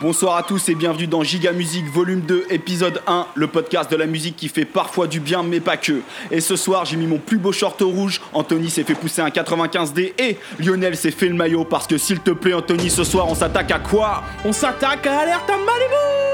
Bonsoir à tous et bienvenue dans Giga Musique volume 2 épisode 1, le podcast de la musique qui fait parfois du bien mais pas que. Et ce soir j'ai mis mon plus beau short rouge, Anthony s'est fait pousser un 95D et Lionel s'est fait le maillot parce que s'il te plaît Anthony ce soir on s'attaque à quoi? On s'attaque à Alerte à Malibu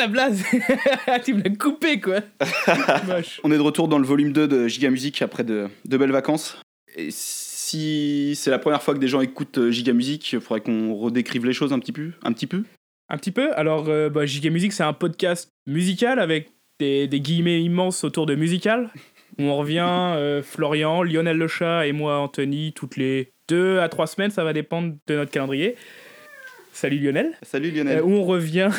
la blase Tu me l'as coupé quoi Moche. On est de retour dans le volume 2 de Giga Musique après de, de belles vacances. Et si c'est la première fois que des gens écoutent euh, Giga Musique, il faudrait qu'on redécrive les choses un petit peu. Un petit peu. Un petit peu, alors euh, bah, Giga Musique c'est un podcast musical avec des, des guillemets immenses autour de musical. Où on revient, euh, Florian, Lionel Le Chat et moi Anthony, toutes les deux à trois semaines, ça va dépendre de notre calendrier. Salut Lionel. Salut Lionel. Euh, où on revient,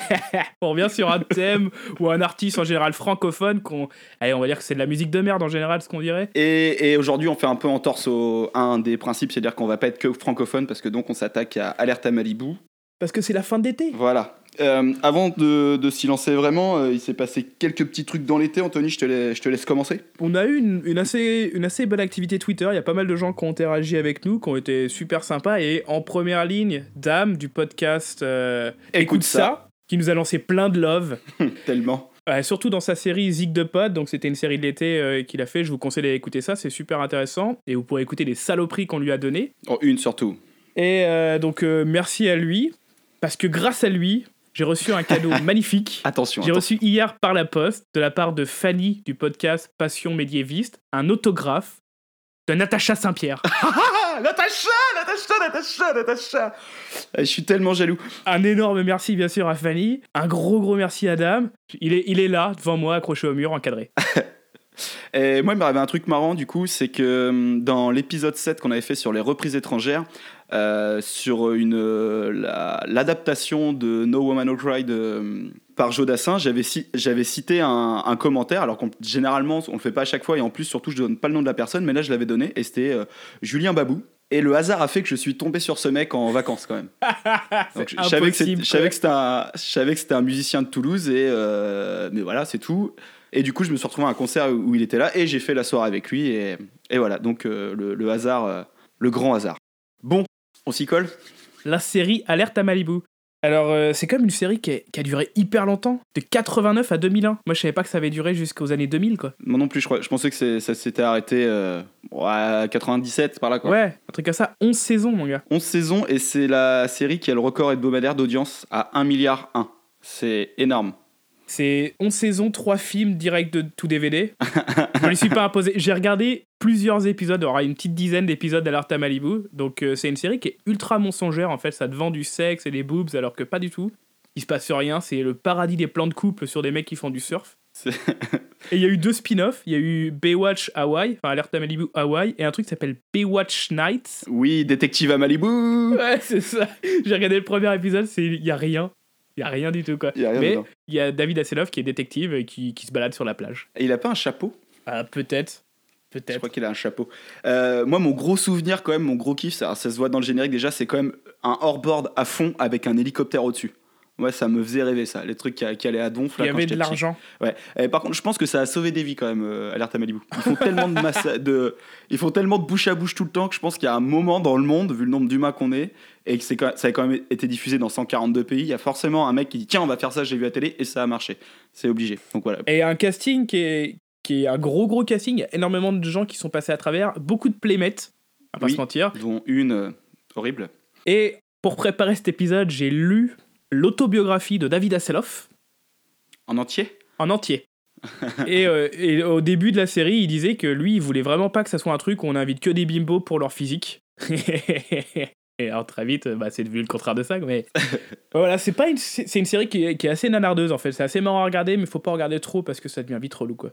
on revient sur un thème ou un artiste en général francophone qu'on, allez, on va dire que c'est de la musique de merde en général, ce qu'on dirait. Et, et aujourd'hui, on fait un peu en torse au un des principes, c'est-à-dire qu'on va pas être que francophone parce que donc on s'attaque à Alerte à Malibu. Parce que c'est la fin d'été. Voilà. Euh, avant de, de s'y lancer vraiment, euh, il s'est passé quelques petits trucs dans l'été. Anthony, je te, laisse, je te laisse commencer. On a eu une, une assez, une assez bonne activité Twitter. Il y a pas mal de gens qui ont interagi avec nous, qui ont été super sympas. Et en première ligne, Dame du podcast euh, Écoute ça. qui nous a lancé plein de love. Tellement. Euh, surtout dans sa série Zig de Pod, donc c'était une série de l'été euh, qu'il a fait. Je vous conseille d'aller écouter ça, c'est super intéressant. Et vous pourrez écouter les saloperies qu'on lui a données. Oh, une surtout. Et euh, donc merci à lui, parce que grâce à lui, j'ai reçu un cadeau magnifique. Attention. J'ai reçu hier par la poste, de la part de Fanny du podcast Passion médiéviste, un autographe de Natacha Saint-Pierre. Ah, Natacha, Natacha, Natacha, Natacha. Euh, Je suis tellement jaloux. un énorme merci bien sûr à Fanny, un gros gros merci à Dame. Il est, il est là devant moi, accroché au mur, encadré. Et moi, il m'arrivait un truc marrant, du coup, c'est que hum, dans l'épisode 7 qu'on avait fait sur les reprises étrangères, euh, sur une, euh, la- l'adaptation de No Woman No Cry de, hum, par Joe Dassin, j'avais ci- j'avais cité un, un commentaire, alors qu'on généralement, on le fait pas à chaque fois, et en plus, surtout, je donne pas le nom de la personne, mais là, je l'avais donné, et c'était euh, Julien Babou. Et le hasard a fait que je suis tombé sur ce mec en vacances quand même. Donc, je savais que c'était un, je savais que c'était un musicien de Toulouse et euh, mais voilà c'est tout. Et du coup je me suis retrouvé à un concert où il était là et j'ai fait la soirée avec lui et, et voilà donc euh, le, le hasard, euh, le grand hasard. Bon, on s'y colle? La série Alerte à Malibu. Alors, euh, c'est comme une série qui, est- qui a duré hyper longtemps, de 89 à 2001. Moi, je savais pas que ça avait duré jusqu'aux années 2000, quoi. Moi non plus je crois, je pensais que ça s'était arrêté euh, à 97 par là quoi. Ouais, un truc comme ça, 11 saisons, mon gars. 11 saisons et c'est la série qui a le record hebdomadaire d'audience à 1 milliard 1. C'est énorme. C'est 11 saisons, 3 films directs de tout DVD. je ne suis pas imposé. J'ai regardé plusieurs épisodes, il y aura une petite dizaine d'épisodes d'Alerte à Malibu. Donc, euh, c'est une série qui est ultra mensongère, en fait. Ça te vend du sexe et des boobs, alors que pas du tout. Il se passe rien, c'est le paradis des plans de couple sur des mecs qui font du surf. Et il y a eu deux spin-offs. Il y a eu Baywatch Hawaii, enfin Alerte à Malibu Hawaii, et un truc qui s'appelle Baywatch Nights. Oui, détective à Malibu. Ouais, c'est ça. J'ai regardé le premier épisode, c'est il y a rien. Il y a rien du tout quoi. Y a rien Mais dedans. il y a David Hasselhoff qui est détective et qui, qui se balade sur la plage. Et il a pas un chapeau? Ah, peut-être. Je Peut-être. crois qu'il a un chapeau. Euh, moi, mon gros souvenir, quand même, mon gros kiff, ça, ça se voit dans le générique déjà, c'est quand même un hors-board à fond avec un hélicoptère au-dessus. Ouais, ça me faisait rêver, ça. Les trucs qui, qui allaient à donf. Il y quand avait de l'argent. Ouais. Et par contre, je pense que ça a sauvé des vies quand même, euh, Alerte à Malibu. Ils font tellement de, ils font tellement de bouche à bouche tout le temps que je pense qu'il y a un moment dans le monde, vu le nombre d'humains qu'on est, et que c'est ça a quand même été diffusé dans 142 pays, il y a forcément un mec qui dit tiens, on va faire ça, j'ai vu à télé, et ça a marché. C'est obligé. Donc voilà. Et un casting qui est, qui est un gros gros casting. Il y a énormément de gens qui sont passés à travers. Beaucoup de playmates, à pas Oui. se mentir. Dont une euh, horrible. Et pour préparer cet épisode, j'ai lu l'autobiographie de David Hasselhoff En entier? En entier. et, euh, et au début de la série, il disait que lui, il voulait vraiment pas que ça soit un truc où on invite que des bimbos pour leur physique. et alors très vite, bah, c'est devenu le contraire de ça. Mais voilà, c'est pas une, c'est une série qui est, qui est assez nanardeuse en fait. C'est assez marrant à regarder, mais faut pas regarder trop parce que ça devient vite relou quoi.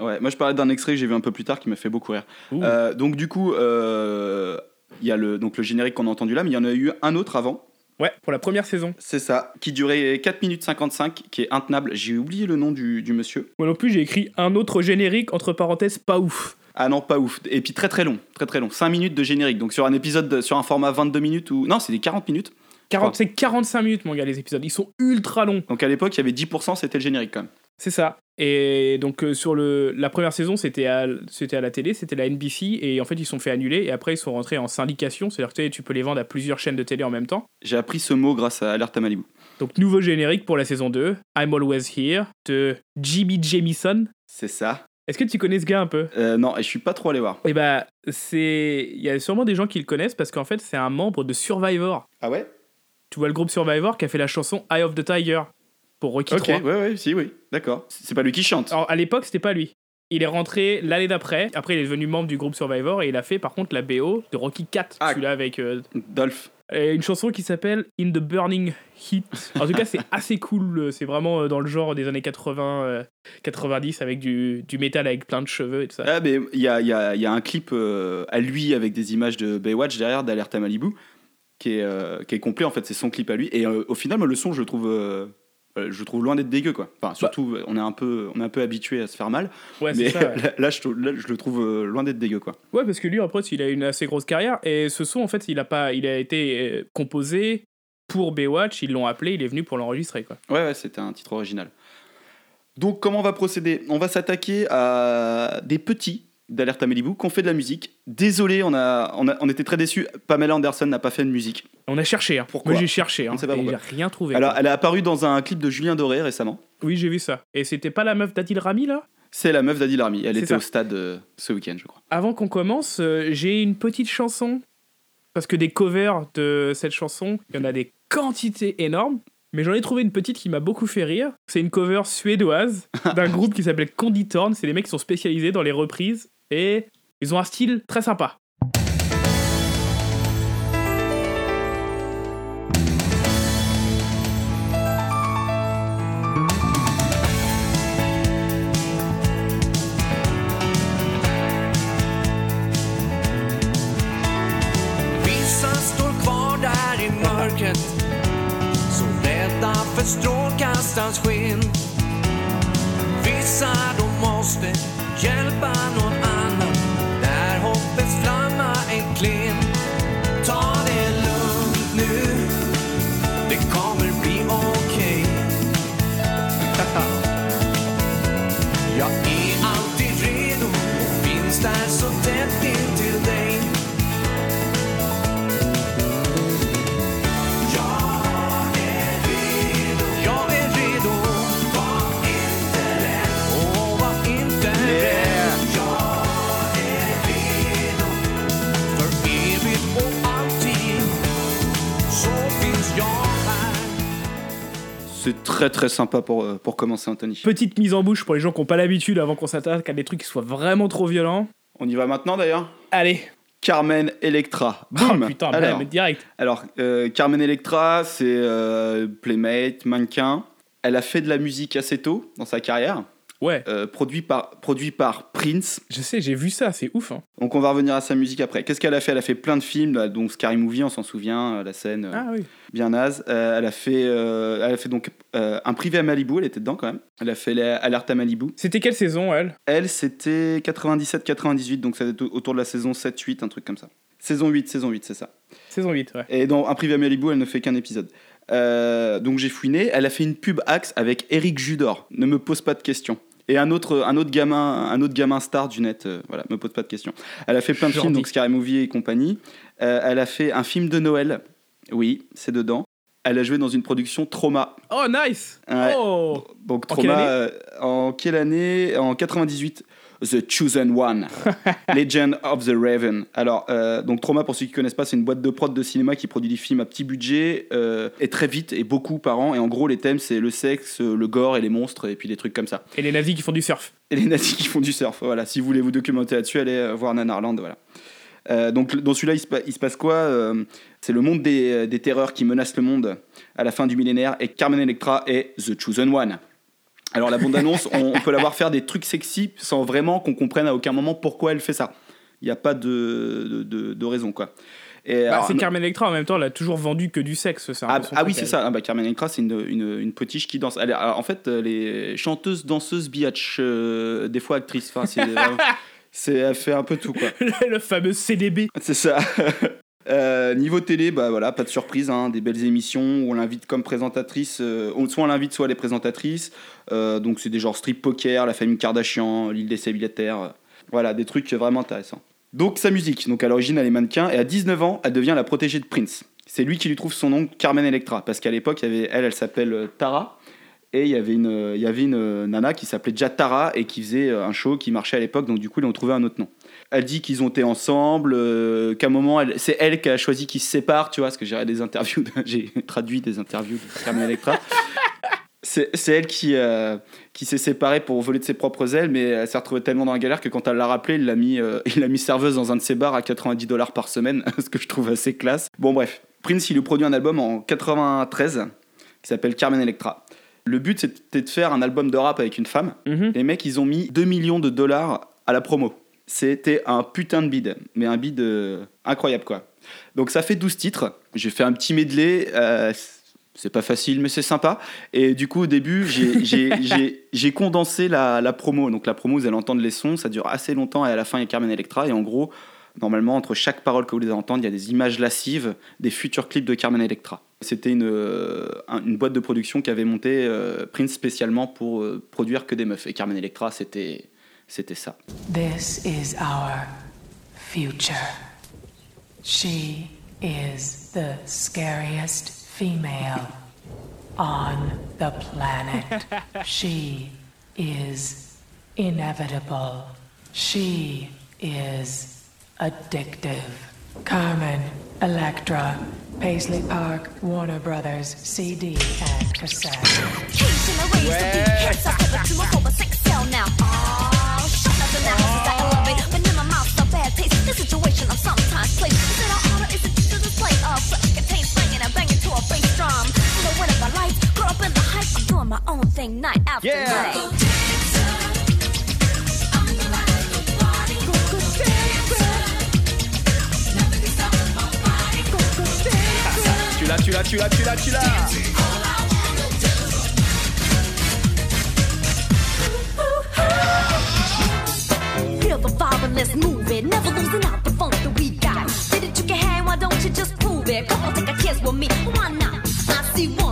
Ouais, moi je parlais d'un extrait que j'ai vu un peu plus tard qui m'a fait beaucoup rire. Euh, donc du coup, euh, il y a le, donc, le générique qu'on a entendu là, mais il y en a eu un autre avant. Ouais, pour la première saison. C'est ça, qui durait 4 minutes 55, qui est intenable. J'ai oublié le nom du, du monsieur. Moi non plus, j'ai écrit un autre générique entre parenthèses pas ouf. Ah non, pas ouf. Et puis très très long, très très long. 5 minutes de générique. Donc sur un épisode, de- sur un format 22 minutes ou... Non, c'est des 40 minutes. 40, c'est 45 minutes mon gars les épisodes. Ils sont ultra longs. Donc à l'époque, il y avait 10%, c'était le générique quand même. C'est ça. Et donc euh, sur le, la première saison, c'était à, c'était à la télé, c'était la NBC, et en fait ils se sont fait annuler, et après ils sont rentrés en syndication, c'est-à-dire que tu peux les vendre à plusieurs chaînes de télé en même temps. J'ai appris ce mot grâce à Alerte à Malibu. Donc nouveau générique pour la saison 2, I'm Always Here, de Jimmy Jamison. C'est ça. Est-ce que tu connais ce gars un peu? Euh, non, et je suis pas trop allé voir. Eh bah, c'est... Il y a sûrement des gens qui le connaissent, parce qu'en fait c'est un membre de Survivor. Ah ouais? Tu vois le groupe Survivor qui a fait la chanson Eye of the Tiger pour Rocky Ok, 3. ouais, ouais, si, oui, d'accord. C'est pas lui qui chante. Alors à l'époque, c'était pas lui. Il est rentré l'année d'après. Après, il est devenu membre du groupe Survivor et il a fait par contre la BO de Rocky 4, Ah. celui-là avec euh, Dolph. et une chanson qui s'appelle In the Burning Heat. En tout cas, c'est assez cool. C'est vraiment euh, dans le genre des années 80, euh, 90 avec du, du métal avec plein de cheveux et tout ça. Ah, mais il y a, y a- y a un clip euh, à lui avec des images de Baywatch derrière d'Alerte à Malibu qui est, euh, qui est complet en fait, c'est son clip à lui. Et euh, au final, le son, je le trouve. Euh, je trouve loin d'être dégueu quoi. Enfin, surtout, on est un peu, on est un peu habitué à se faire mal. Ouais, mais ça. ouais. là, là, je, trouve- là, je le trouve euh, loin d'être dégueu quoi. Ouais, parce que lui, après, il a une assez grosse carrière et ce son, en fait, il a pas, il a été euh, composé pour Baywatch. Ils l'ont appelé, il est venu pour l'enregistrer quoi. Ouais, ouais, c'était un titre original. Donc, comment on va procéder? On va s'attaquer à des petits d'Alerte à Malibu ont fait de la musique. Désolé, on, a, on, a- on était très déçus. Pamela Anderson n'a pas fait de musique. On a cherché. Hein. Pourquoi Moi, j'ai cherché. Hein, et j'ai rien trouvé. Alors, quoi. elle est apparue dans un clip de Julien Doré récemment. Oui, j'ai vu ça. Et c'était pas la meuf d'Adil Rami là? C'est la meuf d'Adil Army. Elle était ça. au stade euh, ce week-end, je crois. Avant qu'on commence, euh, j'ai une petite chanson. Parce que des covers de cette chanson, il y en a des quantités énormes. Mais j'en ai trouvé une petite qui m'a beaucoup fait rire. C'est une cover suédoise d'un groupe qui s'appelle Conditorn. C'est des mecs qui sont spécialisés dans les reprises. Et ils ont un style très sympa. Très sympa pour, euh, pour commencer, Anthony. Petite mise en bouche pour les gens qui n'ont pas l'habitude avant qu'on s'attaque à des trucs qui soient vraiment trop violents. On y va maintenant d'ailleurs Allez, Carmen Electra. oh, putain, Alors, direct. alors euh, Carmen Electra, c'est euh, playmate, mannequin. Elle a fait de la musique assez tôt dans sa carrière, Ouais, euh, produit, par, produit par Prince. je sais, j'ai vu ça, c'est ouf. Hein. Donc on va revenir à sa musique après. Qu'est-ce qu'elle a fait? Elle a fait plein de films, là, donc Scary Movie, on s'en souvient, euh, la scène euh, Ah oui. bien naze. Euh, elle, a fait, euh, elle a fait donc un privé à Malibu, elle était dedans quand même. Elle a fait l'alerte à Malibu. C'était quelle saison, elle? Elle, c'était 97-98, donc ça être autour de la saison 7-8, un truc comme ça. Saison 8, saison 8, c'est ça. Saison 8, ouais. Et dans Un privé à Malibu, elle ne fait qu'un épisode. Donc j'ai fouiné, elle a fait une pub Axe avec Eric Judor. Ne me pose pas de questions. Et un autre, un autre gamin, un autre gamin star du net. euh, voilà, me pose pas de questions. Elle a fait plein de Jordi. films, donc Scary Movie et compagnie. Euh, elle a fait un film de Noël. Oui, c'est dedans. Elle a joué dans une production Trauma. Oh, nice Ouais. Oh Donc En quelle Trauma année euh, en quelle année? En 98. The Chosen One, Legend of the Raven. Alors, euh, donc Trauma, pour ceux qui connaissent pas, c'est une boîte de prod de cinéma qui produit des films à petit budget euh, et très vite et beaucoup par an. Et en gros, les thèmes, c'est le sexe, le gore et les monstres et puis des trucs comme ça. Et les nazis qui font du surf. Et les nazis qui font du surf. Voilà, si vous voulez vous documenter là-dessus, allez euh, voir Nanarland. Voilà. Euh, donc, dans celui-là, il, se pa- il se passe quoi Euh, C'est le monde des, des terreurs qui menace le monde à la fin du millénaire et Carmen Electra est The Chosen One. Alors, la bande-annonce, on, on peut la voir faire des trucs sexy sans vraiment qu'on comprenne à aucun moment pourquoi elle fait ça. Il n'y a pas de, de, de- de raison, quoi. Bah, c'est Carmen Electra en même temps, elle a toujours vendu que du sexe. un ah, ah oui, c'est ça. Ah bah, Carmen Electra, c'est une, une, une potiche qui danse. Elle alors, en fait, elle est chanteuse, danseuse, biatch, euh, des fois actrice. Enfin, c'est, elle fait un peu tout, quoi. le fameux CDB. C'est ça. Euh, niveau télé, bah voilà, pas de surprise, hein, des belles émissions où on l'invite comme présentatrice, euh, soit on l'invite, soit elle est présentatrice. Euh, donc c'est des genres strip poker, la famille Kardashian, l'île des célibataires, voilà, des trucs vraiment intéressants. Donc sa musique, donc à l'origine elle est mannequin et à 19 ans elle devient la protégée de Prince. C'est lui qui lui trouve son nom Carmen Electra parce qu'à l'époque elle, elle s'appelle Tara et il y avait une, il y avait une nana qui s'appelait déjà Tara et qui faisait un show qui marchait à l'époque donc du coup ils ont trouvé un autre nom. Elle dit qu'ils ont été ensemble, euh, qu'à un moment, c'est elle qui a choisi qu'ils se séparent, tu vois, parce que j'ai des interviews, j'ai traduit des interviews de Carmen Electra. C'est elle qui, euh, qui s'est séparée pour voler de ses propres ailes, mais elle s'est retrouvée tellement dans la galère que quand elle l'a rappelé, il l'a mis, euh, il l'a mis serveuse dans un de ses bars à 90 dollars par semaine, ce que je trouve assez classe. Bon, bref. Prince, il lui produit un album en 93 qui s'appelle Carmen Electra. Le but, c'était de faire un album de rap avec une femme. Mhm. Les mecs, ils ont mis 2 millions de dollars à la promo. C'était un putain de bid, mais un bid euh, incroyable quoi. Donc ça fait 12 titres. J'ai fait un petit medley. euh, c'est pas facile, mais c'est sympa. Et du coup, au début, j'ai- condensé la, la promo. Donc la promo, vous allez entendre les sons, ça dure assez longtemps et à la fin, il y a Carmen Electra. Et en gros, normalement, entre chaque parole que vous allez entendre, il y a des images lascives des futurs clips de Carmen Electra. C'était une, euh, une boîte de production qui avait monté euh, Prince spécialement pour euh, produire que des meufs. Et Carmen Electra, c'était c'était ça. This is our future. She is the scariest female on the planet. she is inevitable. She is addictive. Carmen, Electra, Paisley Park, Warner Brothers, CD and cassette. Tu l'as, tu l'as, tu l'as, tu l'as, The vibe, let's move it. Never losing out the funk that we got. Did it, you can hang, why don't you just prove it? Come on, take a chance with me. Why not? I see one,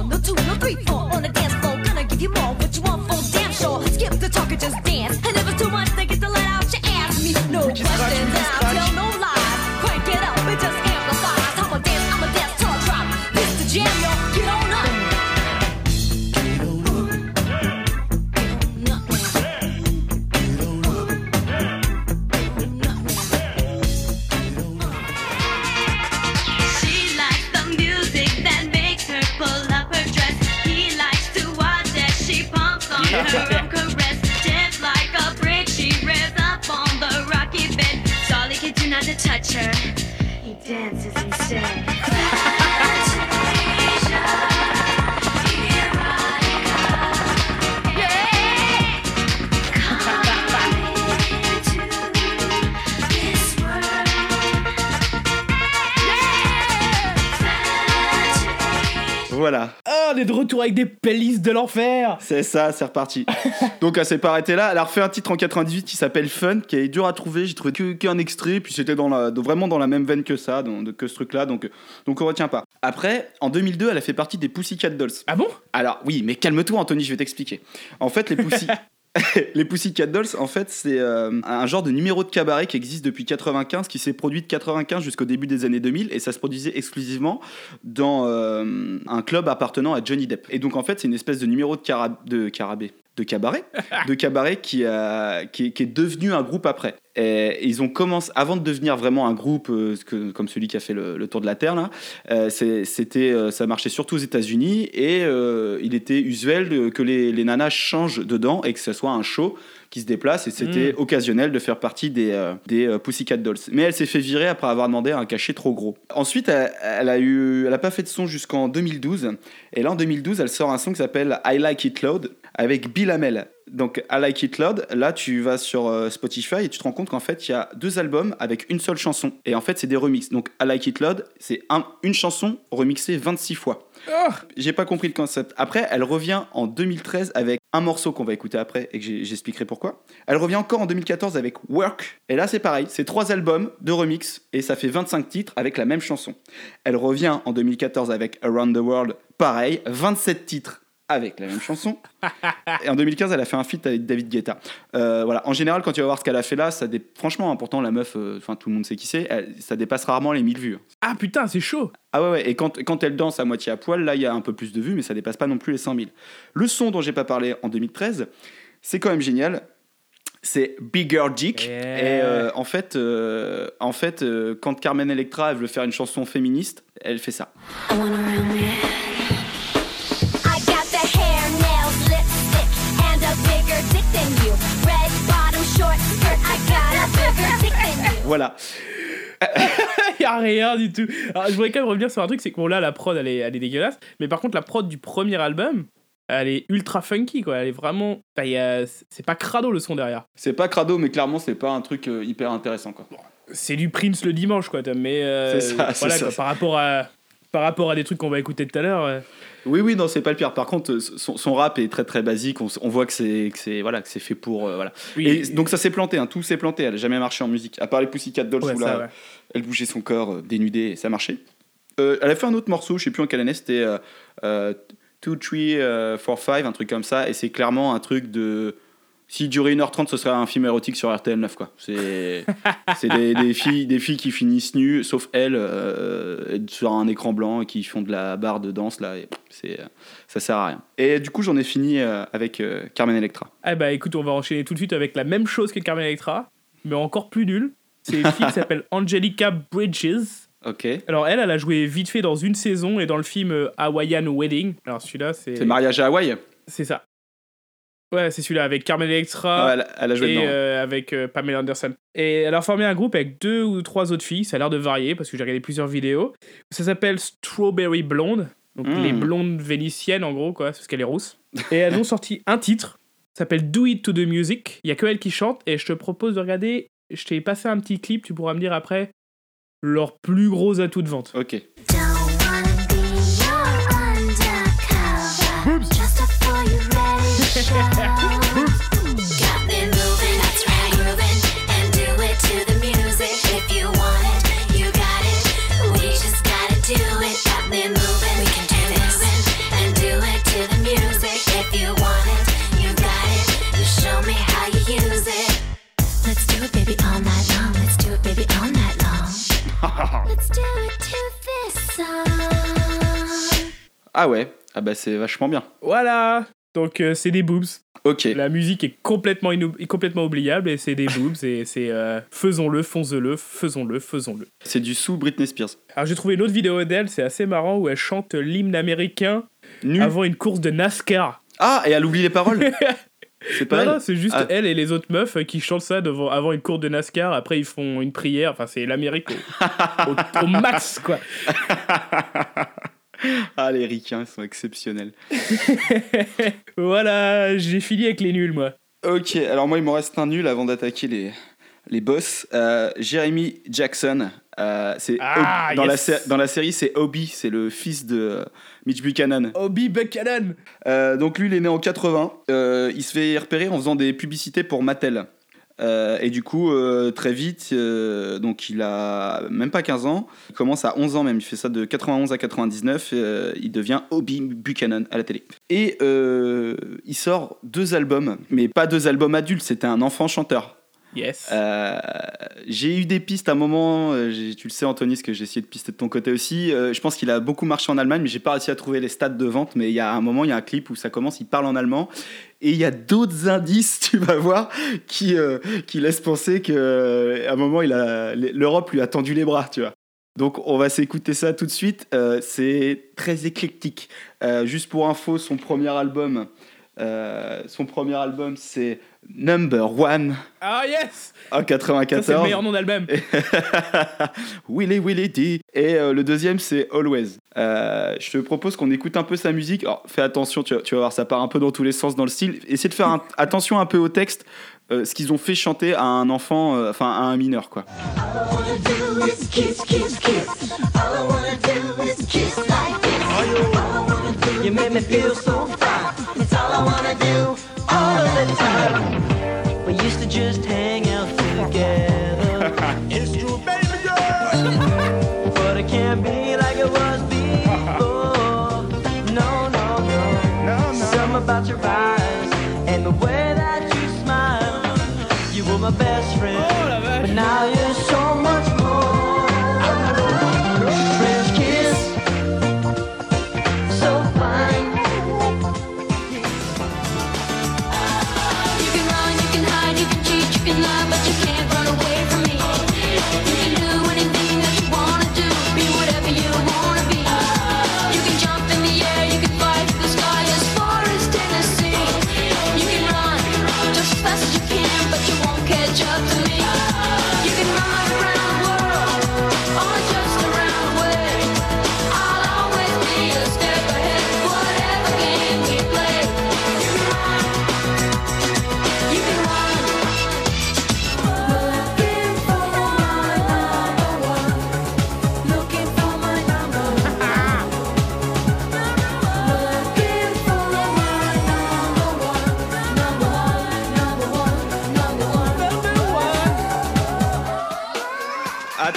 est de retour avec des playlists de l'enfer c'est ça, c'est reparti. Donc elle s'est pas arrêtée là. Elle a refait un titre en 98 qui s'appelle Fun, qui est dur à trouver. J'ai trouvé que- qu'un extrait, puis c'était dans la, vraiment dans la même veine que ça, que ce truc-là. Donc, donc on retient pas. Après, en 2002, elle a fait partie des Pussycat Dolls. Ah bon? Alors oui, mais calme-toi Anthony, je vais t'expliquer. En fait, les Pussy... les Pussycat Dolls, en fait, c'est euh, un genre de numéro de cabaret qui existe depuis 95, qui s'est produit de 95 jusqu'au début des années 2000, et ça se produisait exclusivement dans euh, un club appartenant à Johnny Depp. Et donc, en fait, c'est une espèce de numéro de, cara- de carabé, de cabaret, de cabaret qui, a, qui, est, qui est devenu un groupe après. Et ils ont commencé, avant de devenir vraiment un groupe euh, que- comme celui qui a fait le, le tour de la Terre, là, euh, c'était, euh, ça marchait surtout aux États-Unis et il était usuel que les, les nanas changent dedans et que ce soit un show qui se déplace et c'était occasionnel de faire partie des, euh, des euh, Pussycat Dolls. Mais elle s'est fait virer après avoir demandé un cachet trop gros. Ensuite, elle, elle a eu, elle a pas fait de son jusqu'en 2012 et là en 2012, elle sort un son qui s'appelle I Like It Loud avec Bill Hamel. Donc I Like It Loud, là tu vas sur euh, Spotify et tu te rends compte qu'en fait il y a deux albums avec une seule chanson et en fait c'est des remixes. Donc I Like It Loud, c'est un- une chanson remixée 26 fois. J'ai pas compris le concept. Après, elle revient en 2013 avec un morceau qu'on va écouter après et que j'expliquerai pourquoi. Elle revient encore en 2014 avec Work. Et là, c'est pareil. C'est trois albums de remix et ça fait 25 titres avec la même chanson. Elle revient en 2014 avec Around the World. Pareil, 27 titres avec la même chanson. Et en 2015, elle a fait un feat avec David Guetta. Euh, voilà. En général, quand tu vas voir ce qu'elle a fait là, ça dé- franchement, hein, pourtant, la meuf, euh, enfin tout le monde sait qui c'est, elle- ça dépasse rarement les 1000 vues. Ah putain, c'est chaud. Ah ouais, ouais, et quand, quand elle danse à moitié à poil, là, il y a un peu plus de vues, mais ça dépasse pas non plus les 100 000. Le son dont j'ai pas parlé en 2013, c'est quand même génial. C'est Bigger Dick. Yeah. Et euh, en fait, euh, en fait euh, quand Carmen Electra elle veut faire une chanson féministe, elle fait ça. I Voilà. y a rien du tout. Alors, je voudrais quand même revenir sur un truc, c'est que bon, là, la prod, elle est, elle est dégueulasse. Mais par contre, la prod du premier album, elle est ultra funky, quoi. Elle est vraiment. enfin, a- C'est pas crado le son derrière. C'est pas crado, mais clairement, c'est pas un truc euh, hyper intéressant, quoi. C'est du Prince le dimanche, quoi. Mais euh, C'est ça, c'est voilà, ça. quoi, par rapport à. Par rapport à des trucs qu'on va écouter tout à l'heure. euh, Oui, oui, non, c'est pas le pire. Par contre, euh, son, son rap est très très basique. On, voit que c'est que c'est voilà que c'est fait pour euh, voilà. oui, Et donc ça s'est planté, hein, tout s'est planté. Elle a jamais marché en musique, à part les Pussycat Dolls ouais, où là, ouais. elle bougeait son corps euh, dénudé et ça marchait. Euh, elle a fait un autre morceau, je sais plus en quelle année, c'était euh, euh, 2, 3, 4, 5, un truc comme ça, et c'est clairement un truc de. S'il durait 1h30, ce serait un film érotique sur RTL 9, quoi. C'est des, des filles, des filles qui finissent nues, sauf elle, euh, sur un écran blanc et qui font de la barre de danse, là, c'est, ça sert à rien. Et du coup, j'en ai fini euh, avec euh, Carmen Electra. Ah bah écoute, on va enchaîner tout de suite avec la même chose que Carmen Electra, mais encore plus nul. C'est une fille qui s'appelle Angelica Bridges. Ok. Alors elle, elle a joué vite fait dans une saison et dans le film Hawaiian Wedding. Alors celui-là, c'est... C'est Mariage à Hawaï? C'est ça. Ouais, c'est celui-là avec Carmen Electra. Ah, elle, elle a joué et euh, avec euh, Pamela Anderson. Et elle a formé un groupe avec deux ou trois autres filles, ça a l'air de varier parce que j'ai regardé plusieurs vidéos. Ça s'appelle Strawberry Blonde, donc Mm. les blondes vénitiennes en gros, quoi, parce qu'elle est rousse. Et elles ont sorti un titre, ça s'appelle Do It to the Music. Il y a que elle qui chante et je te propose de regarder. Je t'ai passé un petit clip, tu pourras me dire après leur plus gros atout de vente. Ok. Ah ouais. Ah bah c'est vachement bien. Voilà Donc euh, c'est des boobs. Ok. La musique est complètement, est complètement oubliable et c'est des boobs et c'est euh, faisons-le, faisons-le, faisons-le, faisons-le. C'est du sous Britney Spears. Alors j'ai trouvé une autre vidéo d'elle, c'est assez marrant où elle chante l'hymne américain Nu. avant une course de NASCAR. Ah et elle oublie les paroles. c'est pas Non, non, c'est juste Ah. elle et les autres meufs qui chantent ça devant, avant une course de NASCAR. Après ils font une prière. Enfin c'est l'Amérique au, au- au max quoi. Ah les ricains ils sont exceptionnels. voilà, j'ai fini avec les nuls moi. Ok. Alors moi il m'en reste un nul avant d'attaquer les les boss. Euh, Jeremy Jackson. euh, c'est Ah, dans la dans série c'est Obi, c'est le fils de euh, Mitch Buchanan. Obi Buchanan. Euh, donc lui, il est né en 80. Euh, il se fait repérer en faisant des publicités pour Mattel. Euh, et du coup, très vite, donc il a même pas 15 ans, il commence à 11 ans même, il fait ça de 91 à 99, euh, il devient Obi Buchanan à la télé. Et il sort deux albums, mais pas deux albums adultes, c'était un enfant chanteur. Yes. Euh, j'ai eu des pistes à un moment, euh, tu le sais Anthony, ce que j'ai essayé de pister de ton côté aussi. Euh, je pense qu'il a beaucoup marché en Allemagne, mais j'ai pas réussi à trouver les stats de vente. Mais il y a un moment, il y a un clip où ça commence, il parle en allemand. Et il y a d'autres indices, tu vas voir, qui, qui laissent penser qu'à un moment, l'Europe lui a tendu les bras, tu vois. Donc on va s'écouter ça tout de suite. C'est très éclectique. Juste pour info, son premier album, son premier album, c'est Number One Ah yes en Ça, c'est le 94. meilleur nom d'album. Willy Willy D. Et euh, le deuxième, c'est Always. Euh, je te propose qu'on écoute un peu sa musique. Alors, fais attention, tu vas, tu vas voir, ça part un peu dans tous les sens dans le style. Essaie de faire un- attention un peu au texte, euh, ce qu'ils ont fait chanter à un enfant, euh, enfin à un mineur, quoi. You make me feel so fine. It's all I wanna do all the time. We used to just hang out together. it's true, baby girl. But it can't be like it was before. No, no, no. Something about your eyes and the way that you smile. You were my best friend. Oh. But now you're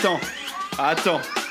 Attends, attends.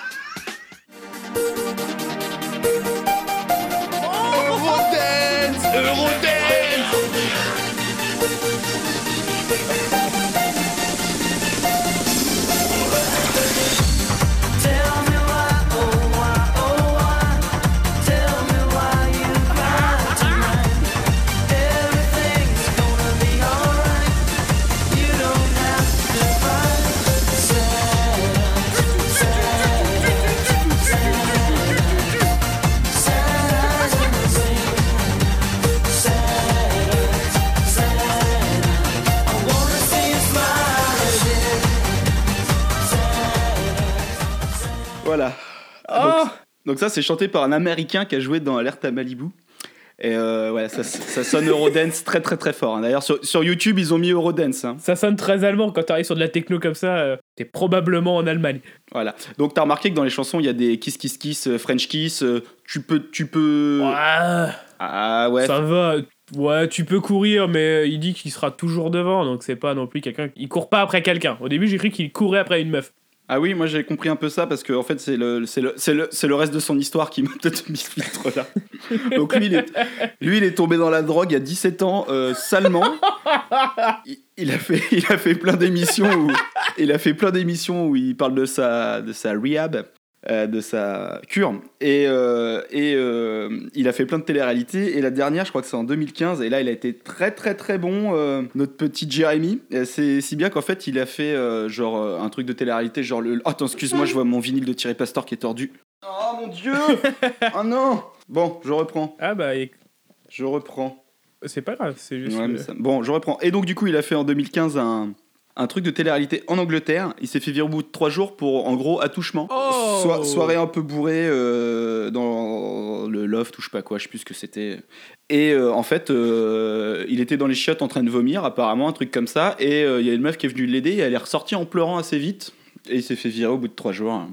Donc, ça, c'est chanté par un Américain qui a joué dans Alerte à Malibu. Et euh, voilà, ça, ça sonne Eurodance très très très fort. hein. D'ailleurs, sur, sur YouTube, ils ont mis Eurodance. hein. Ça sonne très allemand quand t'arrives sur de la techno comme ça. euh, T'es probablement en Allemagne. Voilà. Donc, t'as remarqué que dans les chansons, il y a des kiss kiss kiss, euh, French kiss. euh, tu peux, tu peux. Ouais, Ah ouais. ça va. Ouais, tu peux courir, mais il dit qu'il sera toujours devant, donc c'est pas non plus quelqu'un. Il court pas après quelqu'un. Au début, j'ai cru qu'il courait après une meuf. Ah oui, moi j'ai compris un peu ça parce que en fait c'est le, le, le, le reste de son histoire qui m'a peut-être mis filtre là. Donc lui il, est, lui il est tombé dans la drogue à 17 ans euh, salement. Il, il a fait il a fait plein d'émissions où il a fait plein d'émissions où il parle de sa de sa rehab. Euh, de sa cure. Et, euh, et euh, il a fait plein de télé-réalités. Et la dernière je crois que c'est en 2015 et là il a été très très très bon notre petit Jeremy. Et c'est si bien qu'en fait il a fait genre un truc de télé-réalité genre le attends excuse-moi je vois mon vinyle de Thierry Pastor qui est tordu. Oh mon dieu! Oh non! Bon je reprends. Ah bah, et- je reprends. C'est pas grave, c'est juste. Ouais, ça- Bon, je reprends. Et donc, du coup, il a fait en 2015 un, un truc de télé-réalité en Angleterre. Il s'est fait virer au bout de trois jours pour, en gros, attouchement. Oh Soi- soirée un peu bourrée euh, dans le loft ou je sais pas quoi, je sais plus ce que c'était. Et euh, en fait, euh, il était dans les chiottes en train de vomir, apparemment, un truc comme ça. Et il y a une meuf qui est venue l'aider et elle est ressortie en pleurant assez vite. Et il s'est fait virer au bout de trois jours. hein,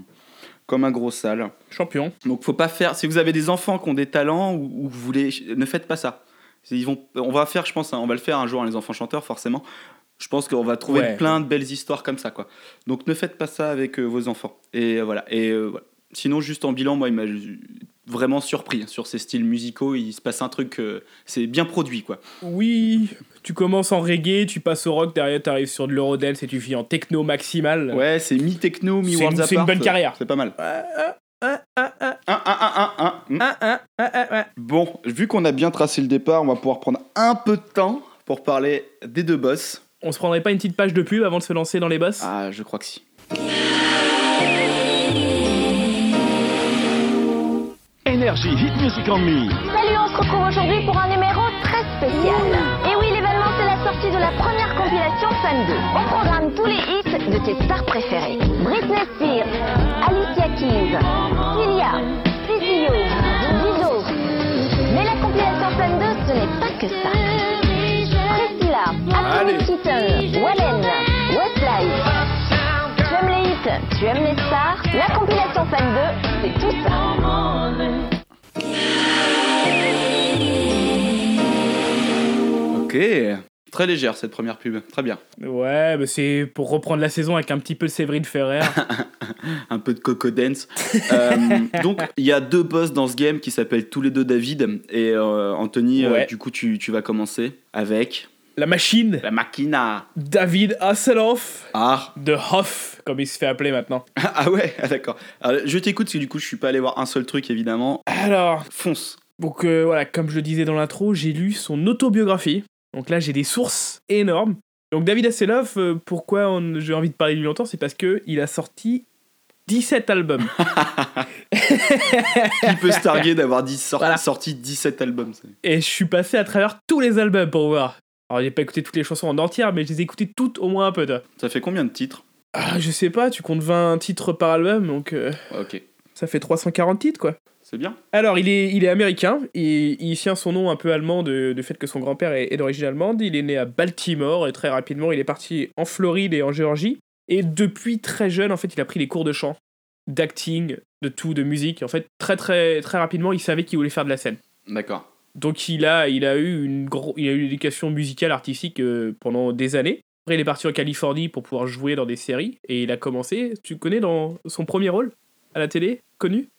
Comme un gros sale. Champion. Donc faut pas faire. Si vous avez des enfants qui ont des talents ou, ou vous voulez, ne faites pas ça. C'est- Ils vont, on va faire, je pense, hein, on va le faire un jour, hein, les enfants chanteurs, forcément. Je pense qu'on va trouver Ouais. plein de belles histoires comme ça, quoi. Donc ne faites pas ça avec euh, vos enfants. Et euh, voilà. Et euh, voilà. Sinon, juste en bilan, moi, il m'a vraiment surpris sur ces styles musicaux. Il se passe un truc, c'est bien produit quoi. Oui, tu commences en reggae, tu passes au rock, derrière tu arrives sur de l'eurodance et tu finis en techno maximal. Ouais, c'est mi-techno, une- c'est une bonne carrière. C'est pas mal. Un, un, un, un, un. Bon, vu qu'on a bien tracé le départ, on va pouvoir prendre un peu de temps pour parler des deux boss. On se prendrait pas une petite page de pub avant de se lancer dans les boss? Ah, je crois que si. Énergie Hit Music on Me. Salut, on se retrouve aujourd'hui pour un numéro très spécial. Et oui, l'événement, c'est la sortie de la première compilation Fan 2. Au programme tous les hits de tes stars préférées. Britney Spears, Alicia Keys, Cilia, CCO, Dido. Mais la compilation Fan 2, ce n'est pas que ça. Wallen, Westlife. Tu aimes les hits, tu aimes les stars? La compilation Fan 2, c'est tout ça. Ok. Très légère cette première pub. Très bien. Ouais, bah c'est pour reprendre la saison avec un petit peu de Séverine Ferrer. Un peu de Coco Dance. Euh, donc, il y a deux boss dans ce game qui s'appellent tous les deux David. Et euh, Anthony, euh, du coup, tu, tu vas commencer avec la machine, la Machina. David Hasselhoff Ah, de Hoff, comme il se fait appeler maintenant. ah ouais, ah, d'accord. Je t'écoute parce que du coup, je suis pas allé voir un seul truc, évidemment. Alors, Fonce. donc euh, voilà, comme je le disais dans l'intro, j'ai lu son autobiographie. Donc là, j'ai des sources énormes. Donc David Hasselhoff, euh, pourquoi on- j'ai envie de parler de lui longtemps, c'est parce que il a sorti 17 albums. Qui peut se targuer d'avoir dix- sor- Voilà. sorti 17 albums Et je suis passé à travers tous les albums pour voir. Alors j'ai pas écouté toutes les chansons en entière, mais je les ai écoutées toutes au moins un peu. toi. Ça fait combien de titres Ah, je sais pas, tu comptes 20 titres par album, donc euh, Ok, ça fait 340 titres quoi. c'est bien. Alors, il est, il est américain, et il tient son nom un peu allemand de- du fait que son grand-père est, est d'origine allemande. Il est né à Baltimore, et très rapidement, il est parti en Floride et en Géorgie. Et depuis très jeune, en fait, il a pris des cours de chant, d'acting, de tout, de musique. En fait, très très très rapidement, il savait qu'il voulait faire de la scène. D'accord. Donc, il a, il a eu une gros, il a eu une éducation musicale, artistique euh, pendant des années. Après, il est parti en Californie pour pouvoir jouer dans des séries, et il a commencé, tu connais, dans son premier rôle à la télé, connu?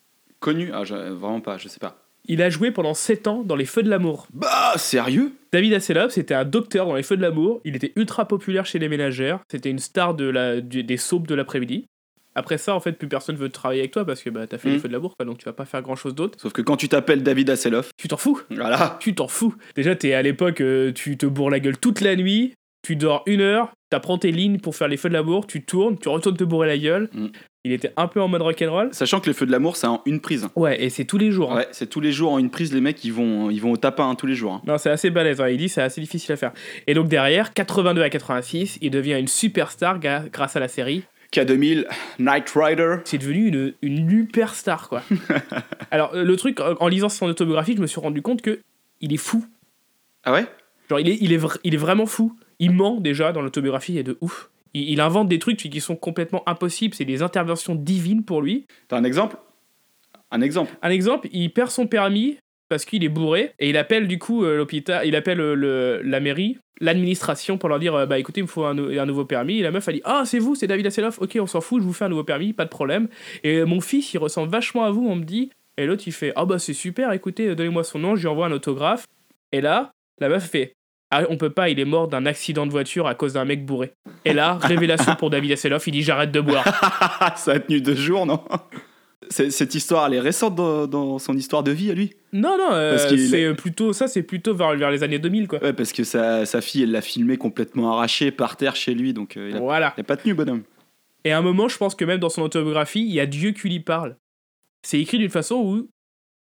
Connu? Ah, je- vraiment pas, je sais pas. Il a joué pendant 7 ans dans Les Feux de l'amour. Bah, sérieux? David Hasselhoff, c'était un docteur dans Les Feux de l'amour. Il était ultra populaire chez les ménagères. C'était une star de la, du- des soaps de l'après-midi. Après ça, en fait, plus personne veut travailler avec toi parce que bah, t'as fait Mm. Les Feux de l'amour, quoi, donc tu vas pas faire grand chose d'autre. Sauf que quand tu t'appelles David Hasselhoff, Tu t'en fous voilà. Tu t'en fous Déjà, t'es à l'époque, euh, tu te bourres la gueule toute la nuit, tu dors une heure, t'apprends tes lignes pour faire Les Feux de l'amour, tu tournes, tu retournes te bourrer la gueule. Mm. Il était un peu en mode rock'n'roll. Sachant que les feux de l'amour, c'est en une prise. Ouais, et c'est tous les jours. hein. Ouais, c'est tous les jours en une prise, les mecs, ils vont, ils vont au tapin hein, tous les jours. hein. Non, c'est assez balèze, il dit c'est assez difficile à faire. Et donc derrière, 82 à 86, il devient une superstar grâce à la série. K2000, Knight Rider. C'est devenu une, une superstar, quoi. Alors, le truc, en lisant son autobiographie, je me suis rendu compte que il est fou. Ah ouais? Genre, il est, il est, il est vraiment fou. Il ment déjà dans l'autobiographie, il est de ouf. Il, il invente des trucs qui sont complètement impossibles, c'est des interventions divines pour lui. T'as un exemple? Un exemple Un exemple, il perd son permis parce qu'il est bourré et il appelle du coup euh, l'hôpital, il appelle euh, le, la mairie, l'administration pour leur dire euh, bah écoutez, il me faut un, nou- un nouveau permis. Et la meuf a dit ah c'est vous, c'est David Hasselhoff, ok on s'en fout, je vous fais un nouveau permis, pas de problème. Et mon fils il ressemble vachement à vous, on me dit. Et l'autre il fait ah bah c'est super, écoutez donnez-moi son nom, je lui envoie un autographe. Et là la meuf fait ah on peut pas, il est mort d'un accident de voiture à cause d'un mec bourré. Et là révélation pour David Hasselhoff, il dit j'arrête de boire. Ça a tenu deux jours, non? Cette histoire, elle est récente dans, dans son histoire de vie à lui Non non, euh, c'est plutôt ça, c'est plutôt vers, vers les années 2000 quoi. Ouais, parce que sa, sa fille, elle l'a filmé complètement arraché par terre chez lui, donc euh, il, a, Voilà. il a pas tenu, bonhomme. Et à un moment, je pense que même dans son autobiographie, il y a Dieu qui lui parle. C'est écrit d'une façon où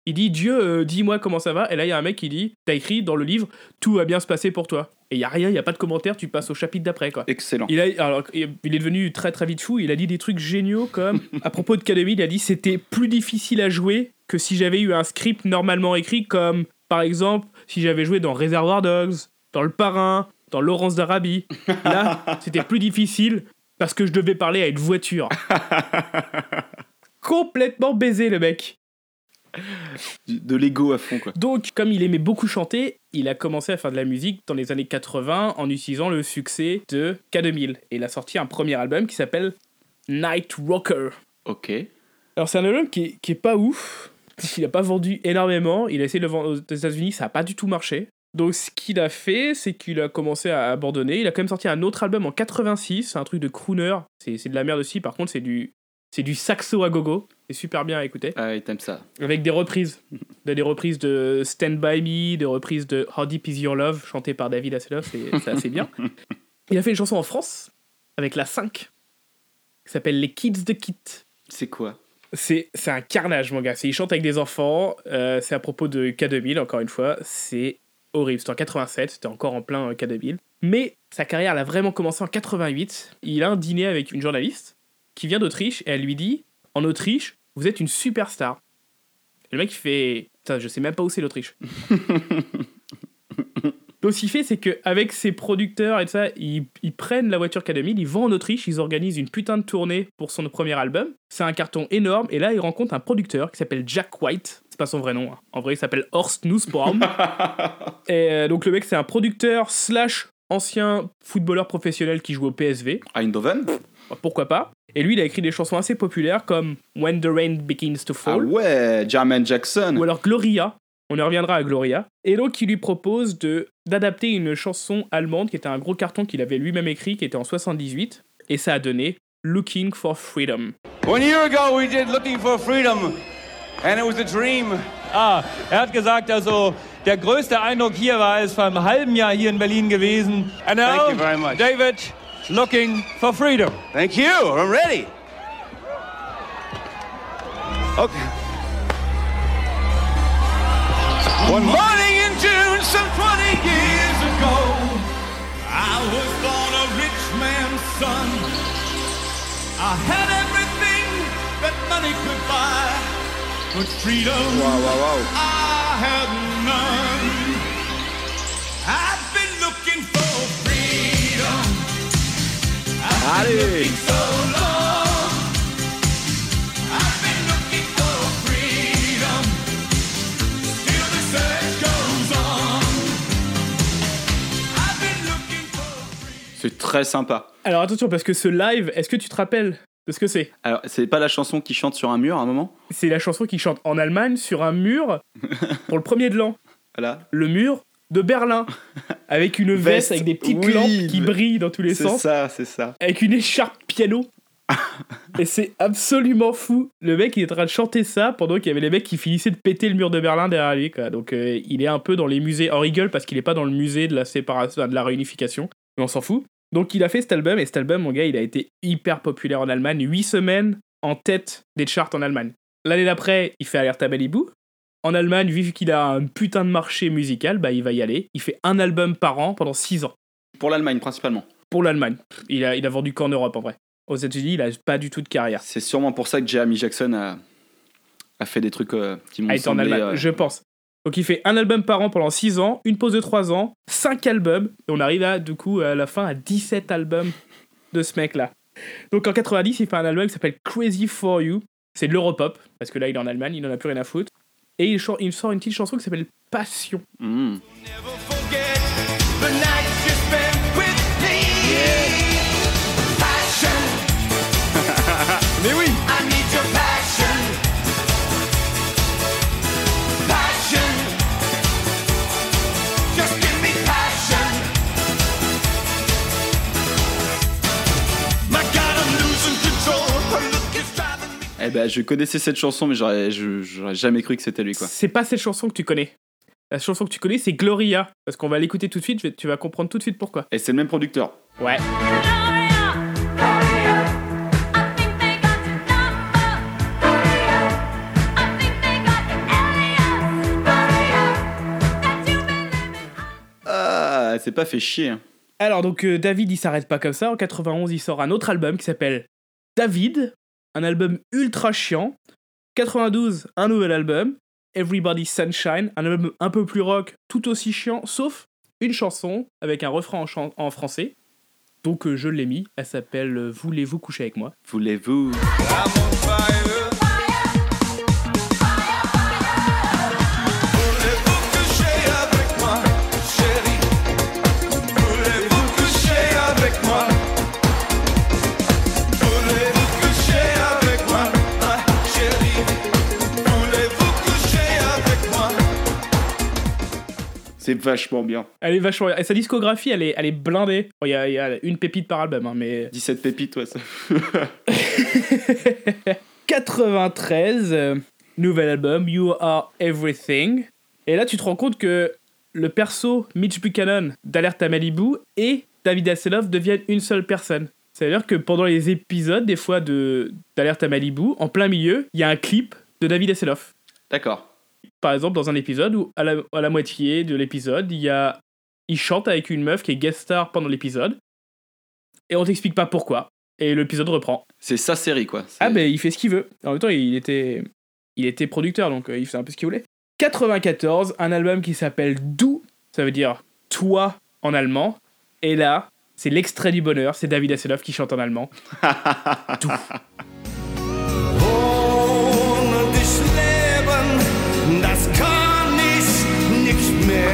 il dit Dieu, euh, dis-moi comment ça va. Et là, il y a un mec qui dit T'as écrit dans le livre, tout va bien se passer pour toi. Et il y a rien, il y a pas de commentaire, tu passes au chapitre d'après, quoi. Excellent. Il, a, alors, il est devenu très très vite fou. Il a dit des trucs géniaux comme à propos de K2000, il a dit c'était plus difficile à jouer que si j'avais eu un script normalement écrit comme par exemple si j'avais joué dans Reservoir Dogs, dans Le Parrain, dans Laurence d'Arabie. Là, c'était plus difficile parce que je devais parler à une voiture. Complètement baisé le mec. De l'ego à fond, quoi. Donc, comme il aimait beaucoup chanter, il a commencé à faire de la musique dans les années 80 en utilisant le succès de K2000. Et il a sorti un premier album qui s'appelle Night Rocker. Ok. Alors, c'est un album qui est, qui est pas ouf, Il a pas vendu énormément. Il a essayé de le vendre aux États-Unis, ça a pas du tout marché. Donc ce qu'il a fait, c'est qu'il a commencé à abandonner. Il a quand même sorti un autre album en 86, c'est un truc de crooner. C'est c'est de la merde aussi. Par contre, c'est du c'est du saxo à gogo. C'est super bien à écouter. Ah t'aimes ça. Avec des reprises. Des reprises de Stand By Me, des reprises de How Deep Is Your Love, chantées par David Hasselhoff, c'est c'est assez bien. Il a fait une chanson en France, avec la 5, qui s'appelle Les Kids de Kit. C'est quoi? C'est un carnage, mon gars. Il chante avec des enfants, euh, c'est à propos de K2000, encore une fois. C'est horrible. C'était en 87, c'était encore en plein euh, K2000. Mais sa carrière, elle a vraiment commencé en 88. Il a un dîner avec une journaliste qui vient d'Autriche et elle lui dit En Autriche, vous êtes une superstar. Et le mec, il fait Putain, je sais même pas où c'est l'Autriche. Donc, ce qu'il fait, c'est qu'avec ses producteurs et tout ça, ils, ils prennent la voiture K2000, ils vont en Autriche, ils organisent une putain de tournée pour son premier album. C'est un carton énorme, et là, ils rencontrent un producteur qui s'appelle Jack White. C'est pas son vrai nom, hein. en vrai, il s'appelle Horst Nussbaum. et euh, donc, le mec, c'est un producteur slash ancien footballeur professionnel qui joue au PSV. Eindhoven? Pourquoi pas Et lui, il a écrit des chansons assez populaires comme When the Rain Begins to Ah Fall ouais, Jermaine Jackson. ou alors Gloria. On y reviendra à Gloria. Et donc, il lui propose de d'adapter une chanson allemande qui était un gros carton qu'il avait lui-même écrit, qui était en 78. Et ça a donné Looking for Freedom. One year ago we did Looking for Freedom and it was a dream. Ah, er hat gesagt, also der größte Eindruck hier war es vor einem halben Jahr hier in Berlin gewesen. And now, Thank you very much. David, looking for freedom. Thank you. I'm ready. Okay. One morning in June, some 20 years ago, I was born a rich man's son. I had everything that money could buy, but freedom I had none. For C'est très sympa. Alors attention, parce que ce live, est-ce que tu te rappelles de ce que c'est? Alors, c'est pas la chanson qui chante sur un mur à un moment? C'est la chanson qu'il chante en Allemagne sur un mur pour le premier de l'an. Voilà. Le mur de Berlin. Avec une veste, Veste, avec des petites oui, lampes qui le- brillent dans tous les C'est sens. ça, c'est ça. avec une écharpe piano. et c'est absolument fou. Le mec, il est en train de chanter ça pendant qu'il y avait les mecs qui finissaient de péter le mur de Berlin derrière lui. Quoi. Donc, euh, il est un peu dans les musées. On rigole parce qu'il est pas dans le musée de la séparation, de la réunification. Mais on s'en fout. Donc, il a fait cet album. Et cet album, mon gars, il a été hyper populaire en Allemagne. 8 semaines en tête des charts en Allemagne. L'année d'après, il fait Alerta Malibu. En Allemagne, vu qu'il a un putain de marché musical, bah, il va y aller. Il fait un album par an pendant 6 ans Pour l'Allemagne, principalement. pour l'Allemagne. Il a, il a vendu qu'en Europe en vrai. Aux États-Unis, il a pas du tout de carrière. C'est sûrement pour ça que Jeremy Jackson a, a fait des trucs euh, qui m'ont Ah, il est en semblé... Allemagne, euh, je pense. Donc il fait un album par an pendant 6 ans, une pause de 3 ans, 5 albums, et on arrive à, du coup, à la fin à 17 albums de ce mec-là. Donc en 90, il fait un album qui s'appelle Crazy For You. C'est de l'Europop, parce que là, il est en Allemagne, il en a plus rien à foutre. Et il, il sort une petite chanson qui s'appelle Passion. hmm. Eh ben, je connaissais cette chanson, mais j'aurais, je- j'aurais jamais cru que c'était lui, quoi. C'est pas cette chanson que tu connais. La chanson que tu connais, c'est Gloria. Parce qu'on va l'écouter tout de suite, je vais- tu vas comprendre tout de suite pourquoi. Et c'est le même producteur. Ouais. Ah, c'est pas fait chier. hein. Alors donc euh, David il s'arrête pas comme ça, en 91 il sort un autre album qui s'appelle David, un album ultra chiant. 92 un nouvel album, Everybody Sunshine, un album un peu plus rock, tout aussi chiant, sauf une chanson avec un refrain en, chan- en français. Donc euh, je l'ai mis, elle s'appelle euh, Voulez-vous coucher avec moi? Voulez-vous? Voulez-vous vachement bien. Elle est vachement. Et sa discographie, elle est, elle est blindée. Bon, Il y, a, il y a une pépite par album, hein, mais. 17 pépites, ouais. Ça... 93, euh, nouvel album, You Are Everything. Et là, tu te rends compte que le perso Mitch Buchanan d'Alerte à Malibu et David Hasselhoff deviennent une seule personne. C'est-à-dire que pendant les épisodes, des fois, de d'Alerte à Malibu, en plein milieu, il y a un clip de David Hasselhoff. D'accord. Par exemple, dans un épisode où, à la, à la moitié de l'épisode, il y a. Il chante avec une meuf qui est guest star pendant l'épisode. Et on t'explique pas pourquoi. Et l'épisode reprend. C'est sa série, quoi. Ah ben il fait ce qu'il veut. En même temps, il était, il était producteur, donc euh, il faisait un peu ce qu'il voulait. 94, un album qui s'appelle Du, ça veut dire toi en allemand. Et là, c'est l'extrait du bonheur, c'est David Hasselhoff qui chante en allemand. Du.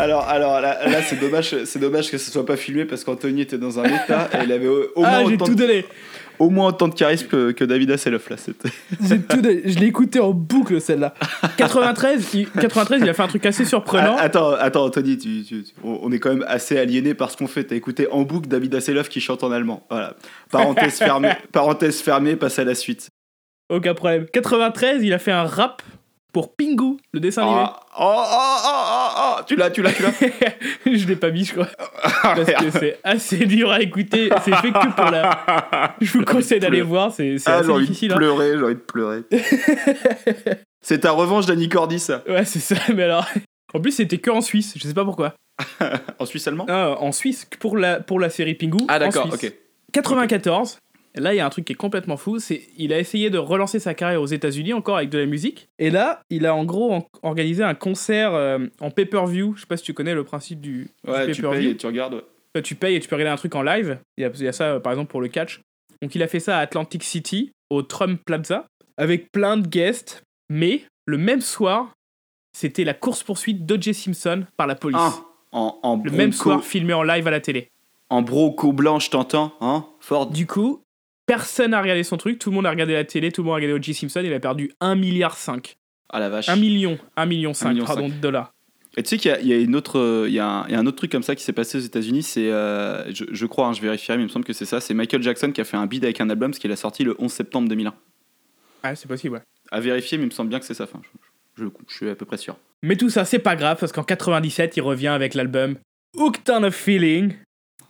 Alors, alors là, là, c'est dommage, c'est dommage que ce soit pas filmé parce qu'Anthony était dans un état et il avait au, au Ah, moins autant tout de, donné. au moins autant de charisme que, que David Hasselhoff là. J'ai tout donné. Je l'ai écouté en boucle celle-là. 93, il, 93, il a fait un truc assez surprenant. Ah, attends, attends, Anthony, tu, tu- tu- on on est quand même assez aliéné par ce qu'on fait. T'as écouté en boucle David Hasselhoff qui chante en allemand. Voilà. Parenthèse fermée. Parenthèse fermée. Passe à la suite. Aucun problème. 93, il a fait un rap pour Pingu, le dessin animé. Oh, oh, oh, oh, oh, oh, tu l'as, tu l'as, tu l'as. je l'ai pas mis, je crois. Parce que c'est assez dur à écouter. C'est fait que pour la. Je vous conseille d'aller voir, c'est Ah, assez j'ai envie difficile. de hein. pleurer, j'ai envie de pleurer. c'est ta revanche d'Annie Cordy, ça. Ouais, c'est ça, mais alors. En plus, c'était que en Suisse, je sais pas pourquoi. En Suisse allemand? Ah, en Suisse, pour la, pour la série Pingu. Ah, d'accord, ok. 94, là, il y a un truc qui est complètement fou. C'est il a essayé de relancer sa carrière aux États-Unis encore avec de la musique. Et là, il a en gros en- organisé un concert euh, en pay-per-view. Je sais pas si tu connais le principe du, du Ouais, tu pay-per-view. payes et tu regardes. ouais. Tu payes et tu peux regarder un truc en live. Il y a, il y a ça, euh, par exemple, pour le catch. Donc, il a fait ça à Atlantic City, au Trump Plaza, avec plein de guests. Mais le même soir, c'était la course-poursuite d'O.J. Simpson par la police. Ah, en, en le même soir, filmé en live à la télé. En broco blanche, t'entends Hein Ford? Du coup, personne n'a regardé son truc. Tout le monde a regardé la télé, tout le monde a regardé O.J. Simpson. Il a perdu 1 milliard 5. Ah la vache. 1 million. 1 million 5, million pardon, cinq. de dollars. Et tu sais qu'il y a, y y un, autre truc comme ça qui s'est passé aux États-Unis. C'est, euh, je, je crois, hein, je vérifierai, mais il me semble que c'est ça. C'est Michael Jackson qui a fait un bid avec un album, ce qu'il a sorti le 11 septembre 2001. Ah, c'est possible, ouais. À vérifier, mais il me semble bien que c'est ça. Enfin, je, je- je suis à peu près sûr. Mais tout ça, c'est pas grave parce qu'en 97, il revient avec l'album Hooked on a Feeling.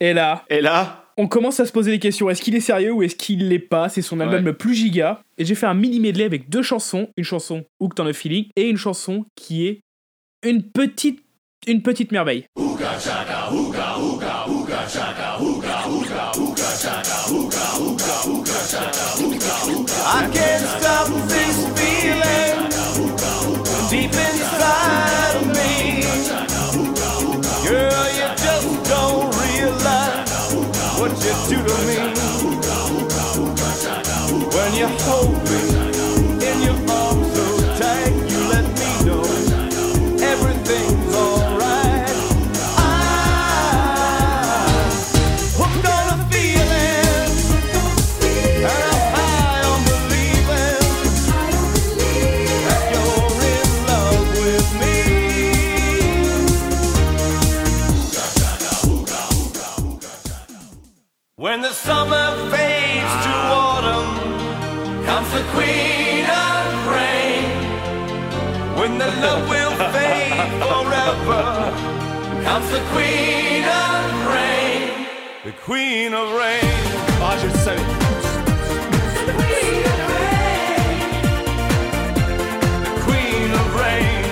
Et là, Et là, on commence à se poser des questions. Est-ce qu'il est sérieux ou est-ce qu'il l'est pas? C'est son album Ouais. le plus giga. Et j'ai fait un mini medley avec deux chansons. Une chanson Hooked on a Feeling et une chanson qui est une petite, une petite merveille. When you hold the queen of rain. The queen of rain. Ah, je le savais. Queen of rain.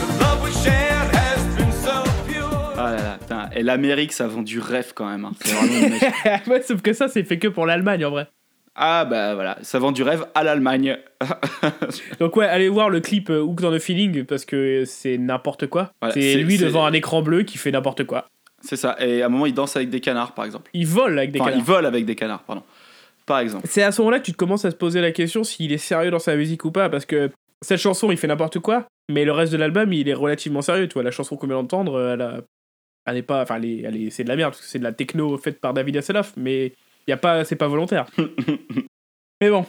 The love we shared has been so pure. ah là là, putain. Et l'Amérique, ça vend du rêve quand même. hein. C'est vraiment ouais, sauf que ça, c'est fait que pour l'Allemagne en vrai. Ah bah voilà, ça vend du rêve à l'Allemagne. Donc ouais, allez voir le clip euh, Hook dans the Feeling parce que c'est n'importe quoi. Voilà, c'est lui devant un écran bleu qui fait n'importe quoi. C'est ça. Et à un moment, il danse avec des canards, par exemple. Il vole avec des Enfin, canards. il vole avec des canards, pardon. Par exemple. C'est à ce moment-là que tu te commences à se poser la question s'il est sérieux dans sa musique ou pas, parce que cette chanson, il fait n'importe quoi, mais le reste de l'album, il est relativement sérieux. Tu vois, la chanson qu'on vient d'entendre, elle, a- elle n'est pas, enfin, elle est- elle est- c'est de la merde parce que c'est de la techno faite par David Hasselhoff, mais y a pas, c'est pas volontaire. mais bon,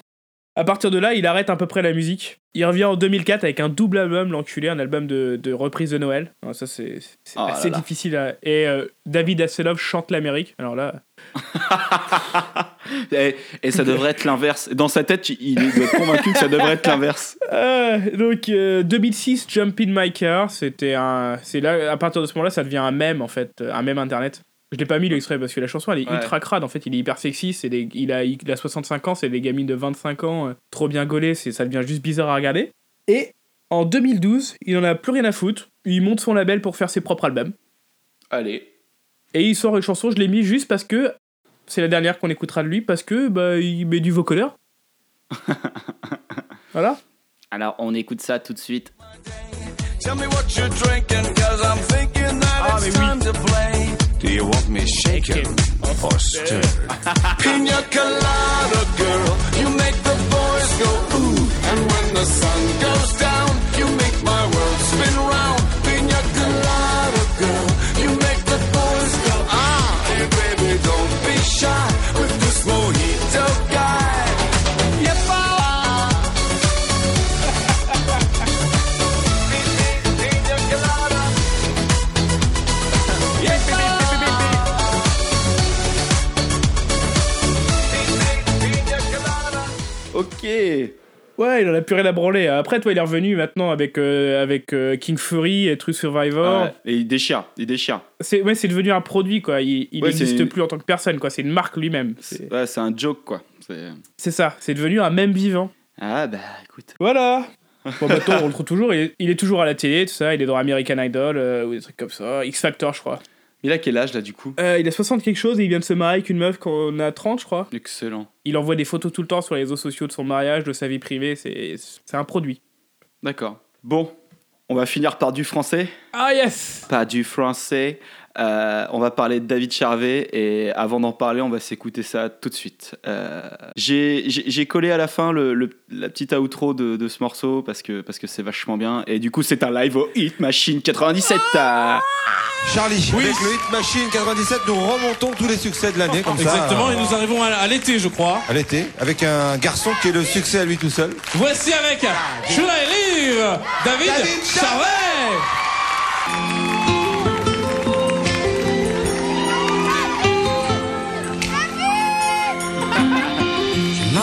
à partir de là, il arrête à peu près la musique. Il revient en 2004 avec un double album, l'enculé, un album de, de reprise de Noël. Alors ça, c'est Oh assez là. difficile. À... Et euh, David Hasselhoff chante l'Amérique. Alors là, Et, et ça devrait être l'inverse. Dans sa tête, il être convaincu que ça devrait être l'inverse. Euh, donc euh, 2006 Jump in My Car c'était un c'est là à partir de ce moment-là ça devient un mème en fait un mème internet je l'ai pas mis l'extrait parce que la chanson elle est Ouais. ultra crade en fait il est hyper sexy c'est des- il a il a 65 ans c'est des gamines de 25 ans euh, trop bien gaulées c'est ça devient juste bizarre à regarder et en 2012 il en a plus rien à foutre il monte son label pour faire ses propres albums Allez. et il sort une chanson je l'ai mis juste parce que c'est la dernière qu'on écoutera de lui parce que bah il met du vocodeur voilà Alors, on écoute ça tout de suite. Ah, mais oui. Time to play. Do you want me shaken or stirred? Pina colada, girl, you make the boys go ooh. And when the sun goes down, Ouais, il en a plus rien à branler. Après, toi, il est revenu maintenant avec, euh, avec euh, King Fury et True Survivor. Ouais, Et il déchire, il déchire. C'est ouais, c'est devenu un produit, quoi. Il Ouais, n'existe plus en tant que personne, quoi. C'est une marque lui-même. C'est Ouais, c'est un joke, quoi. C'est- c'est ça. C'est devenu un même vivant. Ah bah, écoute. Voilà. Bon, maintenant, on le trouve toujours. Il est, il est toujours à la télé, tout ça. Il est dans American Idol euh, ou des trucs comme ça. X Factor, je crois. Il a quel âge, là, du coup? Euh, il a 60 quelque chose et il vient de se marier avec une meuf qu'on a 30, je crois. Excellent. Il envoie des photos tout le temps sur les réseaux sociaux de son mariage, de sa vie privée. C'est c'est un produit. D'accord. Bon, on va finir par du français. Ah, yes Pas du français. Euh, on va parler de David Charvet et avant d'en parler, on va s'écouter ça tout de suite. Euh, J'ai collé à la fin le, le- la petite outro de, de ce morceau parce que parce que c'est vachement bien et du coup c'est un live au Hit Machine 97. euh. Charlie, avec le Hit Machine 97, nous remontons tous les succès de l'année comme ça. Exactement, et nous arrivons à, à l'été, je crois. À l'été, avec un garçon qui est le succès à lui tout seul. Voici avec Should I Live David, David Charvet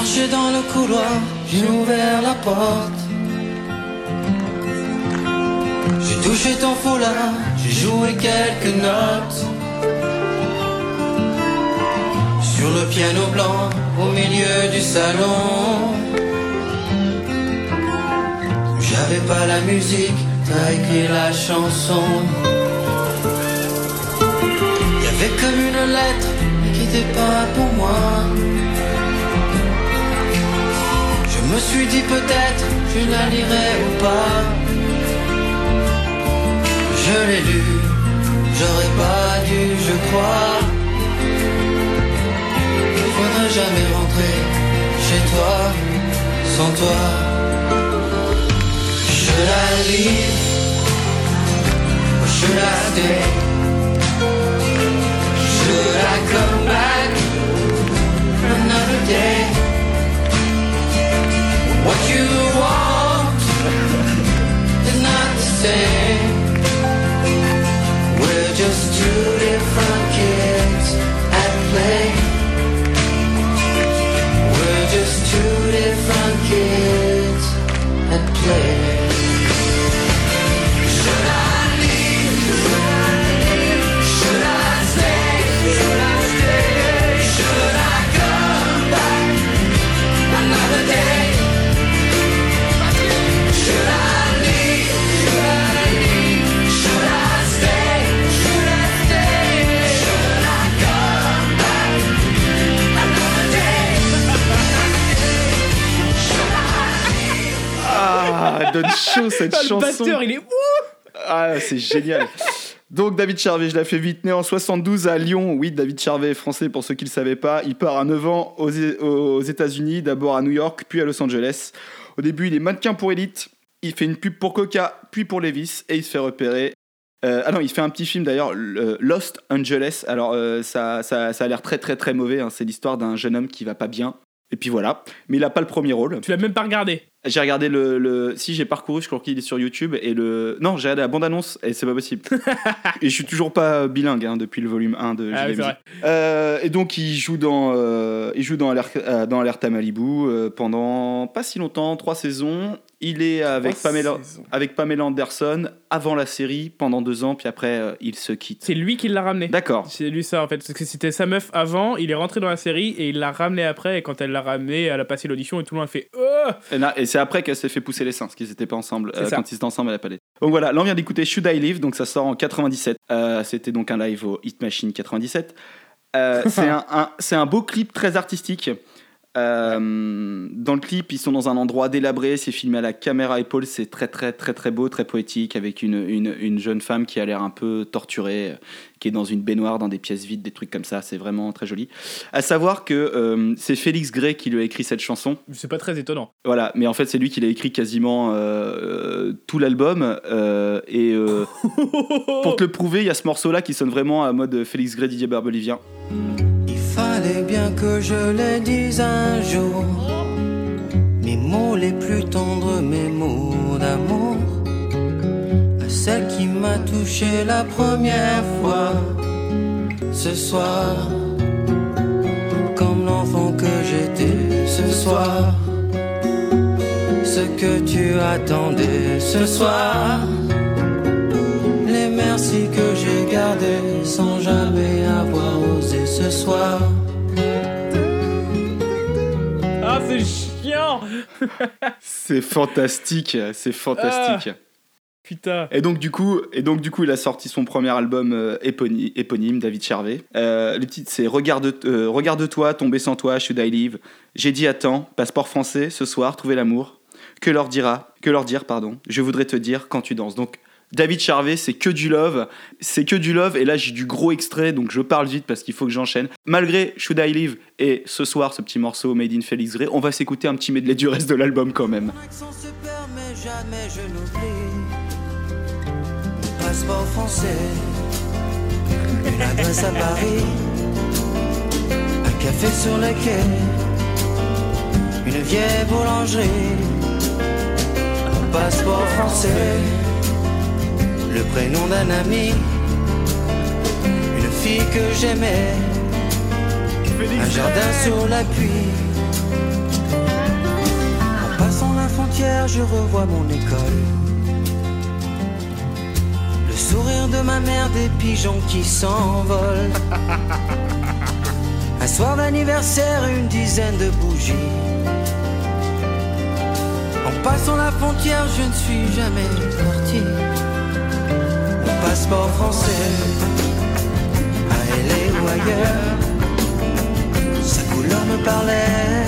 marché dans le couloir, j'ai ouvert la porte. J'ai touché ton foulard, j'ai joué quelques notes. Sur le piano blanc, au milieu du salon. J'avais pas la musique, t'as écrit la chanson. Y avait comme une lettre, qui était pas pour moi. Je me suis dit peut-être je la lirai ou pas. Je l'ai lu, j'aurais pas dû, je crois. Faudrait jamais rentrer chez toi sans toi. I leave or should I stay? Should I come back another day? What you want is not the same. We're just two different kids at play. We're just two different kids at play. Donne chaud cette Ah, le chanson. batteur, il est ouh Ah, c'est génial. Donc David Charvet, je la fais vite, né en 72 à Lyon. Oui, David Charvet est français pour ceux qui ne le savaient pas. Il part à 9 ans aux, aux États-Unis, d'abord à New York, puis à Los Angeles. Au début, il est mannequin pour Elite. Il fait une pub pour Coca, puis pour Levis, et il se fait repérer. Euh, ah non, il fait un petit film d'ailleurs, le- Lost Angeles. Alors euh, ça, ça, ça a l'air très très très mauvais. hein. C'est l'histoire d'un jeune homme qui va pas bien. Et puis voilà. Mais il a pas le premier rôle. Tu l'as même pas regardé. J'ai regardé le, le- Si, j'ai parcouru, je crois qu'il est sur YouTube. Et le. Non, j'ai regardé la bande-annonce et c'est pas possible. et je suis toujours pas bilingue hein, depuis le volume 1 de Ah vrai. Euh, et donc, il joue dans, euh, il joue dans, Alert, euh, dans Alerte à Malibu euh, pendant pas si longtemps, trois saisons. Il est avec Trois Pamela, saisons. avec Pamela Anderson avant la série pendant deux ans, puis après, il se quitte. C'est lui qui l'a ramené. D'accord. C'est lui ça en fait. Parce que c'était sa meuf avant, il est rentré dans la série et il l'a ramené après. Et quand elle l'a ramené, elle a passé l'audition et tout le monde a fait Oh Et, là- et c'est après qu'elle s'est fait pousser les seins, parce qu'ils étaient pas ensemble. Euh, quand ils étaient ensemble à la palette. Donc voilà, là on vient d'écouter Should I Live, donc ça sort en 97. Euh, C'était donc un live au Hit Machine 97. Euh, c'est un, un- c'est un beau clip très artistique. Euh, dans le clip, ils sont dans un endroit délabré, c'est filmé à la caméra épaule, c'est très très très très beau, très poétique, avec une, une, une jeune femme qui a l'air un peu torturée, euh, qui est dans une baignoire, dans des pièces vides, des trucs comme ça, c'est vraiment très joli. À savoir que euh, c'est Félix Gray qui lui a écrit cette chanson. C'est pas très étonnant. Voilà, mais en fait, c'est lui qui l'a écrit quasiment euh, tout l'album. euh, et euh, pour te le prouver, il y a ce morceau-là qui sonne vraiment à mode Félix Gray, Didier Barbelivien. Il fallait bien que je le dise un jour. Mes mots les plus tendres, mes mots d'amour. À celle qui m'a touché la première fois. Ce soir, comme l'enfant que j'étais ce soir. Ce que tu attendais ce soir. Les merci que j'ai gardés sans jamais avoir osé ce soir. Ah, c'est chiant C'est fantastique, c'est fantastique. Ah. Putain. Et donc du coup, et donc du coup, il a sorti son premier album euh, éponyme, éponyme, David Charvet. Euh, le titre c'est Regarde, euh, Regarde-toi, tomber sans toi, Should I Live. J'ai dit attends, passeport français, ce soir, trouver l'amour. Que leur dira, que leur dire, pardon. Je voudrais te dire quand tu danses. Donc David Charvet, c'est que du love, c'est que du love. Et là, j'ai du gros extrait, donc je parle vite parce qu'il faut que j'enchaîne. Malgré Should I Live et ce soir, ce petit morceau Made in Felix Gray, on va s'écouter un petit medley du reste de l'album quand même. Français, une adresse à Paris, un café sur le quai, une vieille boulangerie. Un passeport français, le prénom d'un ami, une fille que j'aimais, un jardin sur la pluie. En passant la frontière, je revois mon école. Le sourire de ma mère, des pigeons qui s'envolent. Un soir d'anniversaire, une dizaine de bougies. En passant la frontière, je ne suis jamais parti. Passeport français, à LA ou ailleurs, sa couleur me parlait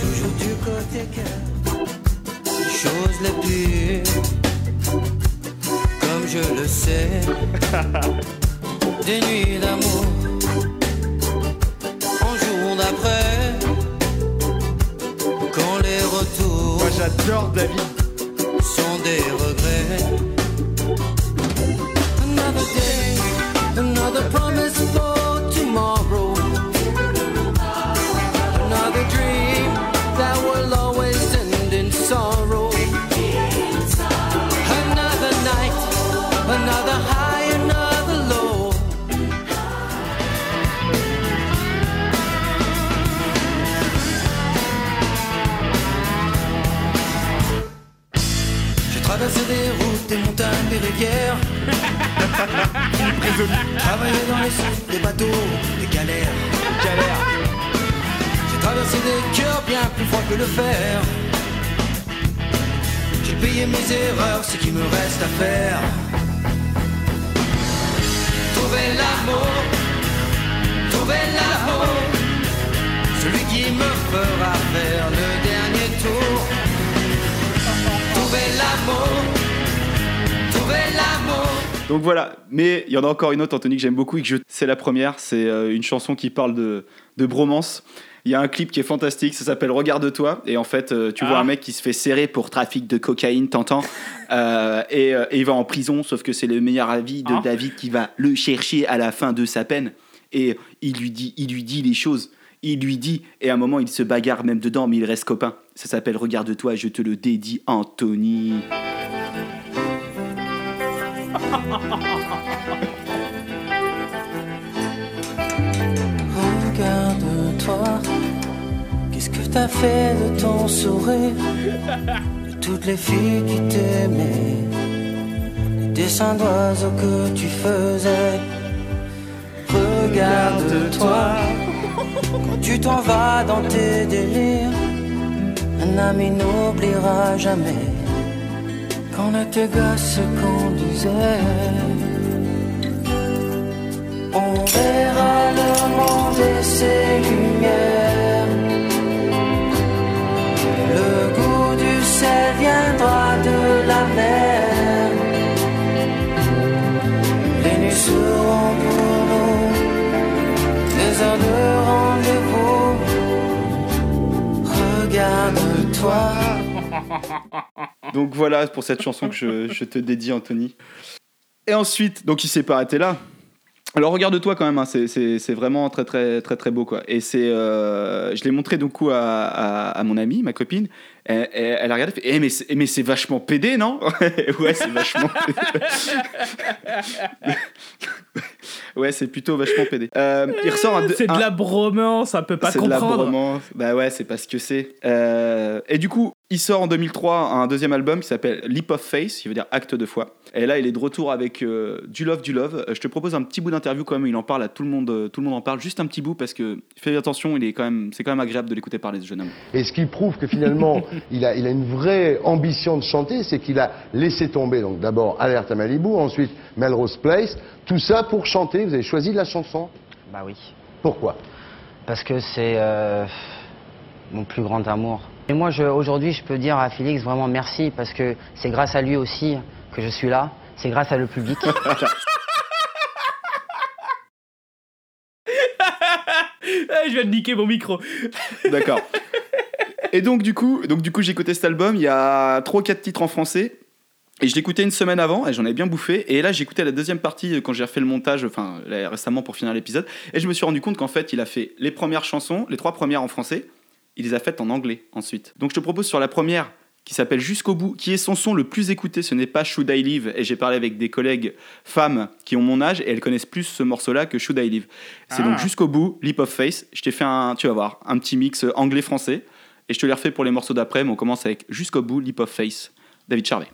toujours du côté cœur. Les choses les plus, comme je le sais, des nuits d'amour, en jour d'après, quand les retours, Moi j'adore David. sont des regrets. Des. Travaillé dans les soutes, des bateaux, des galères. J'ai traversé des cœurs bien plus froids que le fer. J'ai payé mes erreurs, ce qui me reste à faire. Trouver l'amour, trouver l'amour. Celui qui me fera faire le dernier tour. Donc voilà, mais il y en a encore une autre, Anthony, que j'aime beaucoup et que je... c'est la première. C'est euh, une chanson qui parle de, de bromance. Il y a un clip qui est fantastique, ça s'appelle Regarde-toi. Et en fait, euh, tu vois Ah. un mec qui se fait serrer pour trafic de cocaïne, t'entends Euh, et, et il va en prison, sauf que c'est le meilleur avis de Ah. David qui va le chercher à la fin de sa peine. Et il lui dit, il lui dit les choses. Il lui dit, et à un moment, il se bagarre même dedans, mais il reste copain. Ça s'appelle Regarde-toi, je te le dédie, Anthony. Regarde-toi, qu'est-ce que t'as fait de ton sourire? De toutes les filles qui t'aimaient, les dessins d'oiseaux que tu faisais. Regarde-toi, quand tu t'en vas dans tes délires, un ami n'oubliera jamais qu'on était gosse ce qu'on disait. On verra le monde et ses lumières. Le goût du sel viendra de la mer. Les nuits seront pour nous des heures de rendez-vous. Regarde-toi. Donc voilà pour cette chanson que je, je te dédie, Anthony. Et ensuite, donc il s'est pas arrêté là. Alors regarde-toi quand même, hein, c'est- vraiment très très très très beau quoi. Et c'est, euh, je l'ai montré du coup à, à, à mon amie, ma copine. Elle, a regardé, elle fait, eh, mais c'est mais c'est vachement pédé non? Ouais, c'est vachement. pédé. ouais, c'est plutôt vachement pédé. Euh, il ressort un, C'est de un- la bromance, ça peut pas c'est de la comprendre. bromance. Bah ouais, c'est parce que c'est. Euh, Et du coup, il sort en 2003 un deuxième album qui s'appelle Leap of Faith, qui veut dire acte de foi. Et là, il est de retour avec euh, du love, du love. Euh, Je te propose un petit bout d'interview quand même. Il en parle à tout le monde. euh, Tout le monde en parle. Juste un petit bout parce que fais attention. Il est quand même. C'est quand même agréable de l'écouter parler ce jeune homme. Et ce qui prouve que finalement, il a, il a une vraie ambition de chanter, c'est qu'il a laissé tomber, donc d'abord Alerte à Malibu, ensuite Melrose Place, tout ça pour chanter. Vous avez choisi de la chanson Bah oui. Pourquoi? Parce que c'est euh, mon plus grand amour. Et moi, aujourd'hui, je peux dire à Félix vraiment merci parce que c'est grâce à lui aussi que je suis là. C'est grâce à le public. Ah, je viens de niquer mon micro. D'accord. Et donc du coup, donc du coup, j'ai écouté cet album. Il y a trois ou quatre titres en français. Et je l'écoutais une semaine avant et j'en ai bien bouffé. Et là, j'ai écouté la deuxième partie euh, quand j'ai refait le montage, enfin récemment pour finir l'épisode. Et je me suis rendu compte qu'en fait, il a fait les premières chansons, les trois premières en français. Il les a faites en anglais ensuite. Donc je te propose sur la première qui s'appelle Jusqu'au bout, qui est son son le plus écouté. Ce n'est pas Should I Live. Et j'ai parlé avec des collègues femmes qui ont mon âge et elles connaissent plus ce morceau-là que Should I Live. C'est Ah. donc Jusqu'au bout, Leap of Faith. Je t'ai fait un, tu vas voir, un petit mix euh, anglais-français. Et je te les refais pour les morceaux d'après, mais on commence avec Jusqu'au bout, Leap of Faith, David Charvet.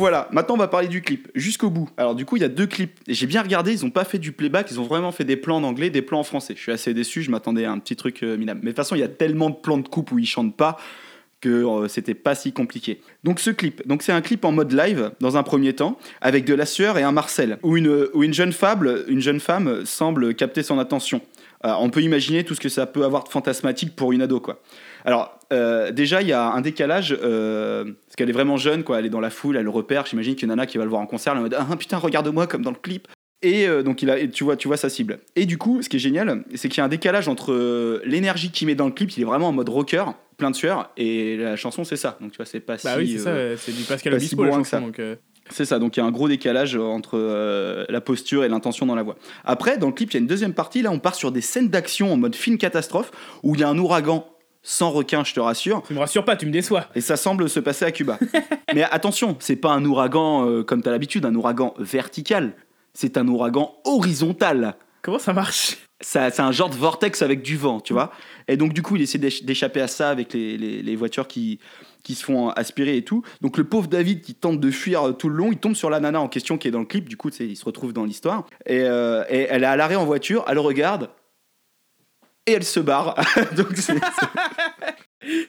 Voilà, maintenant on va parler du clip, jusqu'au bout. Alors du coup, il y a deux clips. J'ai bien regardé, ils ont pas fait du playback, ils ont vraiment fait des plans en anglais, des plans en français. Je suis assez déçu, je m'attendais à un petit truc euh, minable. Mais de toute façon, il y a tellement de plans de coupe où ils chantent pas que euh, c'était pas si compliqué. Donc ce clip, donc c'est un clip en mode live dans un premier temps avec de la sueur et un Marcel où une où une jeune femme, une jeune femme semble capter son attention. Euh, on peut imaginer tout ce que ça peut avoir de fantasmatique pour une ado quoi. Alors euh, déjà il y a un décalage euh, parce qu'elle est vraiment jeune quoi, elle est dans la foule, elle le repère. J'imagine qu'une nana qui va le voir en concert, elle est en mode ah putain regarde-moi comme dans le clip. Et euh, donc il a, et tu vois, tu vois sa cible. Et du coup, ce qui est génial, c'est qu'il y a un décalage entre l'énergie qu'il met dans le clip, il est vraiment en mode rocker, plein de sueur, et la chanson c'est ça. Donc tu vois, c'est pas Bah si. oui, c'est ça, c'est du Pascal pas si Obispo la chanson. ça. Donc, C'est ça, donc il y a un gros décalage entre euh, la posture et l'intention dans la voix. Après, dans le clip, il y a une deuxième partie, là on part sur des scènes d'action en mode film catastrophe, où il y a un ouragan sans requin, je te rassure. Tu me rassures pas, tu me déçois. Et ça semble se passer à Cuba. Mais attention, c'est pas un ouragan euh, comme t'as l'habitude, un ouragan vertical. C'est un ouragan horizontal. Comment ça marche? Ça, c'est un genre de vortex avec du vent, tu vois. Et donc du coup, il essaie d'éch- d'échapper à ça avec les, les- les voitures qui, qui se font aspirer et tout. Donc le pauvre David qui tente de fuir euh, tout le long, il tombe sur la nana en question qui est dans le clip. Du coup, il se retrouve dans l'histoire. Et, euh, et elle est à l'arrêt en voiture, elle regarde et elle se barre. donc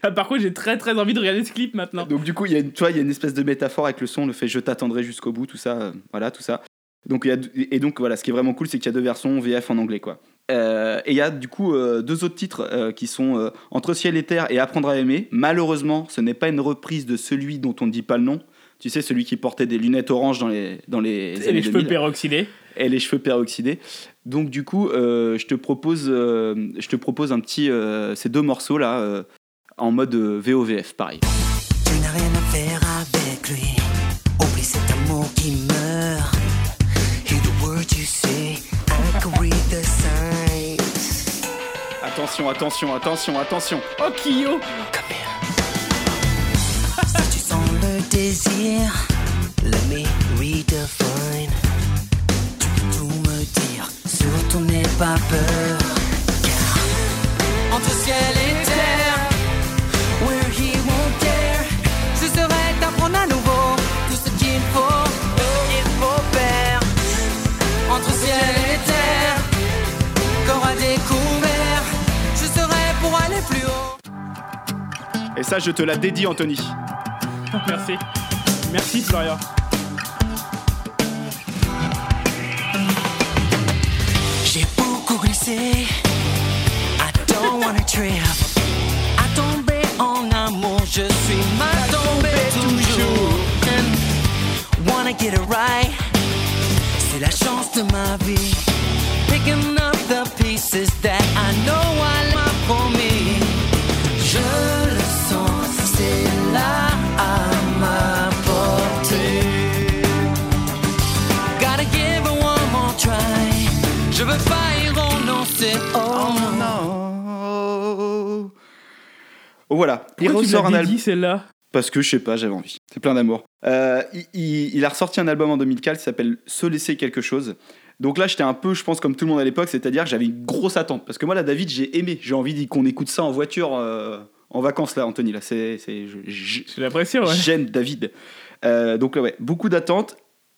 Ah, Par contre, j'ai très très envie de regarder ce clip maintenant. Donc du coup, il y a une, tu vois, il y a une espèce de métaphore avec le son, le fait je t'attendrai jusqu'au bout, tout ça, euh, voilà, tout ça. Donc il y a, et donc voilà, ce qui est vraiment cool, c'est qu'il y a deux versions VF en anglais, quoi. Euh, et il y a du coup euh, deux autres titres euh, qui sont Entre ciel et terre et Apprendre à aimer. Malheureusement, ce n'est pas une reprise de celui dont on ne dit pas le nom. Tu sais, celui qui portait des lunettes oranges dans les dans les Et années les cheveux 2000. peroxydés. Et les cheveux peroxydés. Donc du coup, euh, je te propose, euh, je te propose un petit, euh, ces deux morceaux là, euh, en mode euh, VOVF, pareil. Tu n'as rien à faire avec lui. Oublie cet amour qui meurt. Hear the words you say. I can read the signs. Attention, attention, attention, attention. Oh, Kyo sens le désir, let me redefine. Tu peux tout me dire, surtout n'aie pas peur. Car entre ciel et terre, where he won't dare, je serai t'apprendre à nouveau tout ce qu'il faut, il faut faire. Entre ciel et terre, corps à découvert, je serai pour aller plus haut. Et ça, je te la dédie, Anthony. Merci. Merci, Florian. J'ai beaucoup glissé. I don't wanna trip. À tomber en amour, je suis mal tombé toujours. And wanna get it right. C'est la chance de ma vie. Picking up the pieces that I know I m'a Oh, voilà, il Pourquoi tu ressort un l'as album. celle-là Parce que je sais pas, j'avais envie. C'est plein d'amour. Euh, il, il- il a ressorti un album en 2004 qui s'appelle Se laisser quelque chose. Donc là, j'étais un peu, je pense, comme tout le monde à l'époque, c'est-à-dire que j'avais une grosse attente. Parce que moi, là, David, j'ai aimé. J'ai envie qu'on écoute ça en voiture, euh, en vacances, là, Anthony. Là, c'est, l'impression, ouais. J'aime David. Euh, donc là, ouais, beaucoup d'attentes.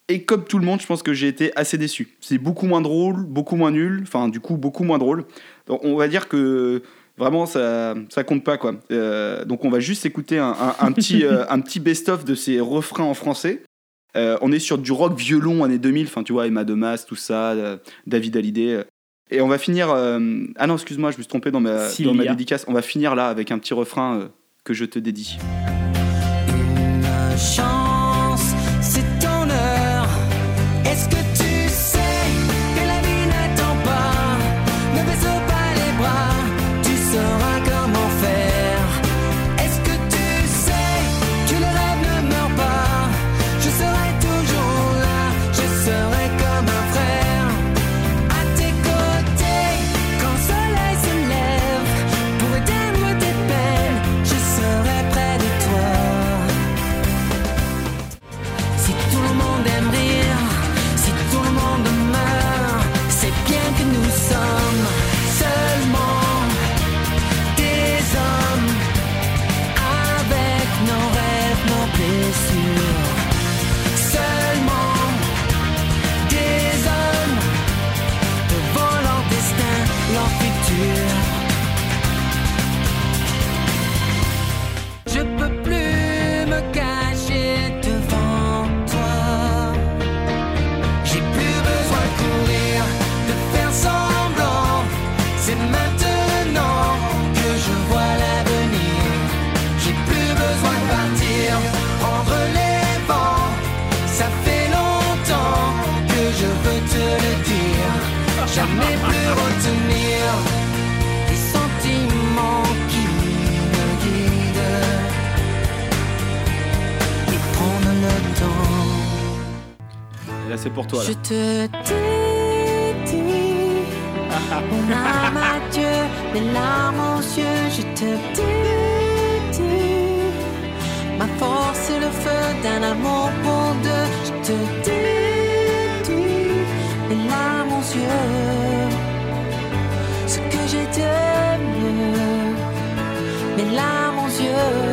Et comme tout le monde, je pense que j'ai été assez déçu. C'est beaucoup moins drôle, beaucoup moins nul. Enfin, du coup, beaucoup moins drôle. Donc, on va dire que vraiment, ça, ça compte pas, quoi. Euh, donc, on va juste écouter un, un- un petit, euh, un petit best-of de ces refrains en français. Euh, on est sur du rock violon années 2000. Enfin, tu vois, Emma Demas, tout ça, euh, David Hallyday. Et on va finir. euh, Ah non, excuse-moi, je me suis trompé dans ma, dans ma dédicace. On va finir là avec un petit refrain euh, que je te dédie. Une c'est pour toi. Je te dédie mon âme à Dieu, mes larmes aux yeux. Je te dédie ma force et le feu d'un amour pour deux. Je te dédie mes larmes aux yeux, ce que j'ai de mieux, mes larmes aux yeux.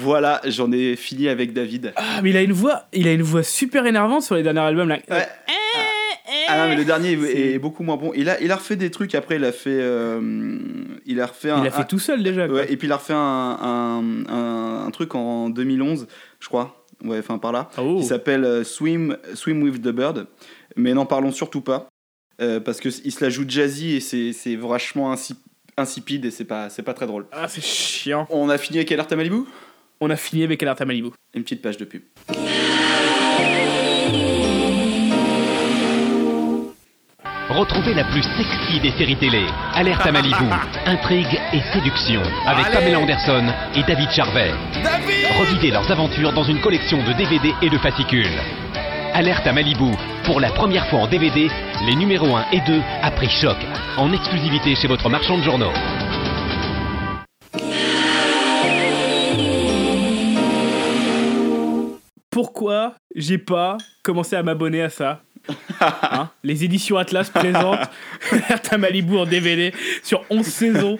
Voilà, j'en ai fini avec David. Ah, mais il a une voix, il a une voix super énervante sur les derniers albums là. Ah non, mais le dernier est, est beaucoup moins bon. Il a, il a refait des trucs après, il a fait. euh, il a refait un. Il a fait un- tout seul déjà. Ouais, et puis il a refait un, un, truc en 2011, je crois. Ouais, enfin par là. Oh. Qui s'appelle euh, Swim, Swim with the Bird. Mais n'en parlons surtout pas. euh, parce qu'il se la joue jazzy et c'est vachement insi- insipide et c'est pas, pas très drôle. Ah, c'est chiant. On a fini avec Alerte à Malibu? On a fini avec Alerte à Malibu. Une petite page de pub. Retrouvez la plus sexy des séries télé, Alerte à Malibu, intrigue et séduction, avec Allez Pamela Anderson et David Charvet. Revivez leurs aventures dans une collection de DVD et de fascicules. Alerte à Malibu, pour la première fois en DVD, les numéros 1 et 2 à prix choc, en exclusivité chez votre marchand de journaux. Pourquoi j'ai pas commencé à m'abonner à ça Hein Les éditions Atlas présentent Alerte à Malibu en DVD sur 11 saisons.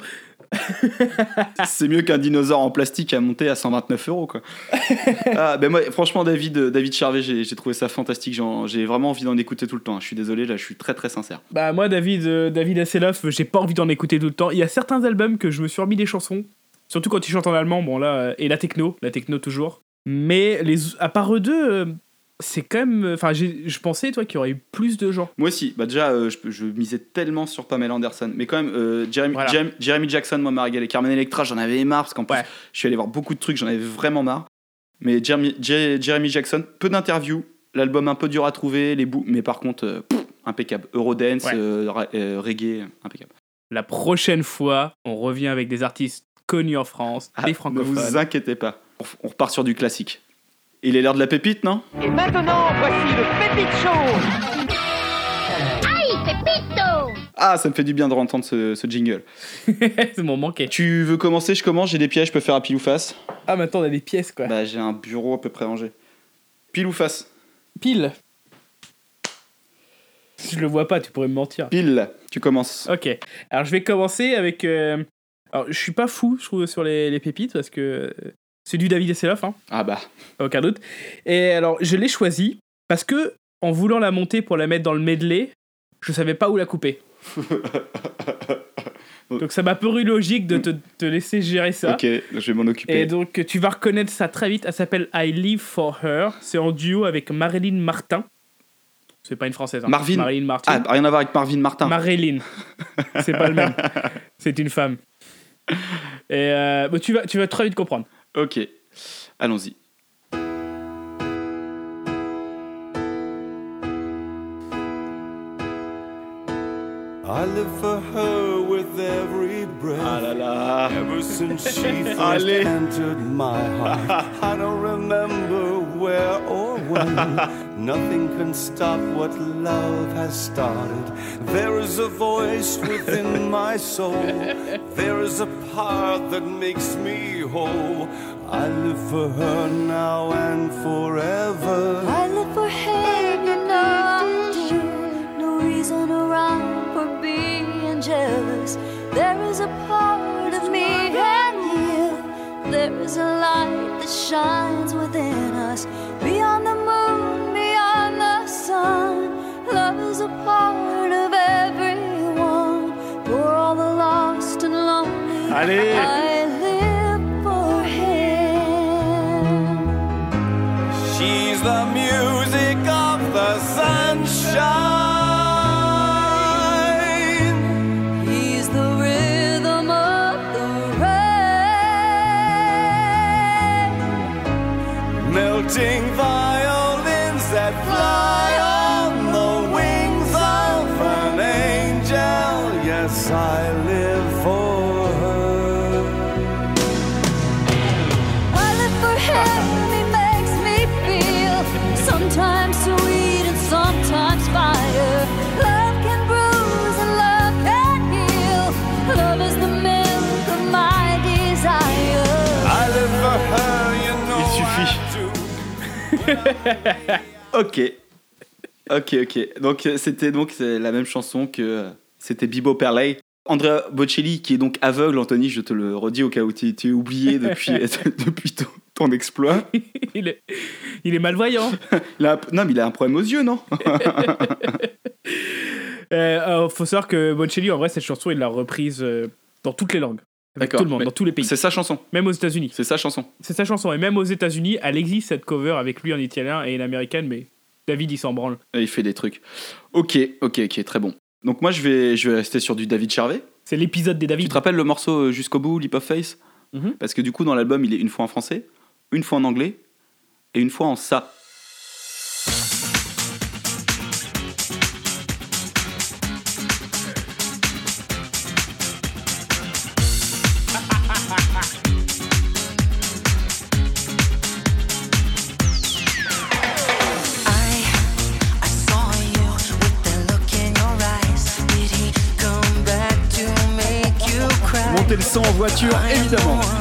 C'est mieux qu'un dinosaure en plastique à monter à 129 euros quoi. ah, ben moi, franchement David, euh, David Charvet, j'ai trouvé ça fantastique. J'ai vraiment envie d'en écouter tout le temps. Je suis désolé, là, je suis très très sincère. Bah moi David euh, David Hasselhoff, j'ai pas envie d'en écouter tout le temps. Il y a certains albums que je me suis remis des chansons, surtout quand ils chantent en allemand, bon là euh, et la techno, la techno toujours. Mais les à part eux deux, euh, c'est quand même enfin j'ai- je pensais toi qu'il y aurait eu plus de gens. Moi aussi, bah déjà, euh, je, je misais tellement sur Pamela Anderson. Mais quand même, euh, Jeremy, Voilà. Jeremy- Jeremy Jackson, moi, m'a régalé. Carmen Electra, j'en avais marre parce qu'en plus, je suis allé voir beaucoup de trucs, j'en avais vraiment marre. Mais Jeremy, Jer- Jeremy Jackson, peu d'interviews, l'album un peu dur à trouver, les bouts, mais par contre, euh, pff, impeccable. Eurodance, Ouais. euh, euh, reggae, impeccable. La prochaine fois, on revient avec des artistes connus en France, Ah, des ne francophones. vous inquiétez pas, on, repart sur du classique. Il est l'heure de la pépite, non? Et maintenant, voici le Pépite Show Aïe, Ah, ça me fait du bien de entendre ce, ce jingle. C'est mon manqué. Tu veux commencer Je commence, j'ai des pièges, je peux faire un pile ou face. Ah maintenant on a des pièces quoi. Bah, j'ai un bureau à peu près rangé. Pile ou face? Pile. Je le vois pas, tu pourrais me mentir. Pile, tu commences. Ok. Alors je vais commencer avec. euh, Alors je suis pas fou, je trouve, sur les, les pépites parce que euh, c'est du David Hasselhoff, hein. Ah bah. Aucun doute. Et alors je l'ai choisi parce que en voulant la monter pour la mettre dans le medley, je savais pas où la couper. Donc ça m'a paru logique de te, te laisser gérer ça. Ok, je vais m'en occuper. Et donc tu vas reconnaître ça très vite. Elle s'appelle I Live for Her. C'est en duo avec Marilyn Martin. C'est pas une française. Hein. Marvin. Marilyn Martin. Ah, rien à voir avec Marvin Martin. Marilyn. C'est pas le même. C'est une femme. Et euh, bon, tu, vas, tu vas très vite comprendre. Ok, allons-y. I live for her with every breath. Ah là là. Ever since she first Allez. entered my heart, I don't remember where or when. Nothing can stop what love has started. There is a voice within my soul. There is a part that makes me whole. I live for her now and forever. I live for him, you know I do. No reason around for being jealous. There is a part of me and you. There is a light that shines within us. Beyond the moon, beyond the sun. Love is a part of everyone. For all the lost and lonely. Allez. Sing violins that fly on the wings of an angel. Yes, I live for her. I live for him, he makes me feel sometimes sweet and sometimes fire. Love can bruise and love can heal. Love is the milk of my desire. I live for her, you know. Ok. Ok, ok. Donc euh, c'était donc c'est la même chanson que euh, c'était Bibo Perley. Andrea Bocelli, qui est donc aveugle, Anthony, je te le redis au cas où tu es oublié depuis, depuis ton, ton exploit. il, est, il est malvoyant. Il a non, mais il a un problème aux yeux, non? Euh, alors, faut savoir que Bocelli, en vrai, cette chanson, il l'a reprise euh, dans toutes les langues. Avec D'accord, tout le monde, mais dans tous les pays. C'est sa chanson. Même aux États-Unis. C'est sa chanson. C'est sa chanson. Et même aux États-Unis, elle existe cette cover avec lui en italien et une américaine, mais David, il s'en branle. Et il fait des trucs. Ok, ok, ok, très bon. Donc moi, je vais, je vais rester sur du David Charvet. C'est l'épisode des David. Tu te rappelles le morceau euh, Jusqu'au bout, Leap of Face Mhm. Parce que du coup, dans l'album, il est une fois en français, une fois en anglais et une fois en ça. Évidemment.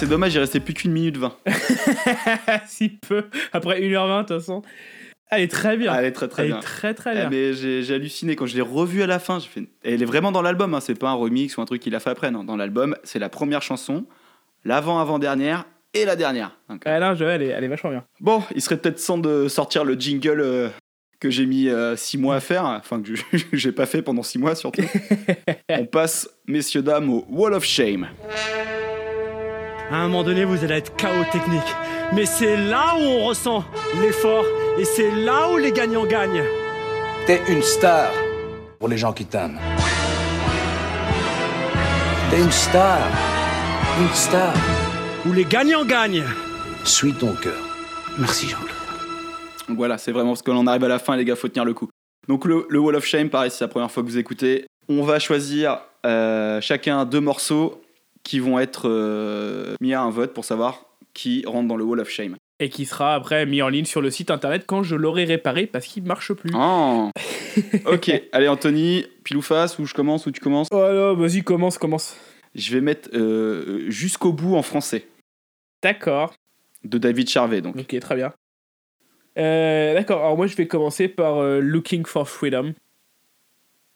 C'est dommage, il restait plus qu'une minute 20. si peu. Après 1h20, de toute façon. Elle est très bien. Elle est très très Elle bien. est très très Eh, bien. mais j'ai halluciné quand je l'ai revue à la fin. Fait... Elle est vraiment dans l'album, hein, c'est pas un remix ou un truc qu'il a fait après. Non. Dans l'album, c'est la première chanson, l'avant-avant-dernière et la dernière. Donc, Ah non, je- elle, est, elle est vachement bien. Bon, il serait peut-être temps de sortir le jingle euh, que j'ai mis 6 mois à faire, enfin que je- j'ai pas fait pendant 6 mois surtout. On passe, messieurs, dames, au Wall of Shame. À un moment donné, vous allez être chaos technique. Mais c'est là où on ressent l'effort et c'est là où les gagnants gagnent. T'es une star pour les gens qui t'aiment. T'es une star. Une star. Où les gagnants gagnent. Suis ton cœur. Merci Jean-Claude. Donc voilà, c'est vraiment parce que l'on arrive à la fin, les gars, faut tenir le coup. Donc le, le Wall of Shame, pareil, c'est la première fois que vous écoutez. On va choisir euh, chacun deux morceaux qui vont être euh, mis à un vote pour savoir qui rentre dans le Wall of Shame. Et qui sera après mis en ligne sur le site internet quand je l'aurai réparé parce qu'il marche plus. Oh. ok, allez Anthony, pile ou face, ou je commence, ou tu commences? Oh non, vas-y, commence, commence. Je vais mettre euh, jusqu'au bout en français. D'accord. De David Charvet, donc. Ok, très bien. Euh, D'accord, alors moi je vais commencer par euh, Looking for Freedom.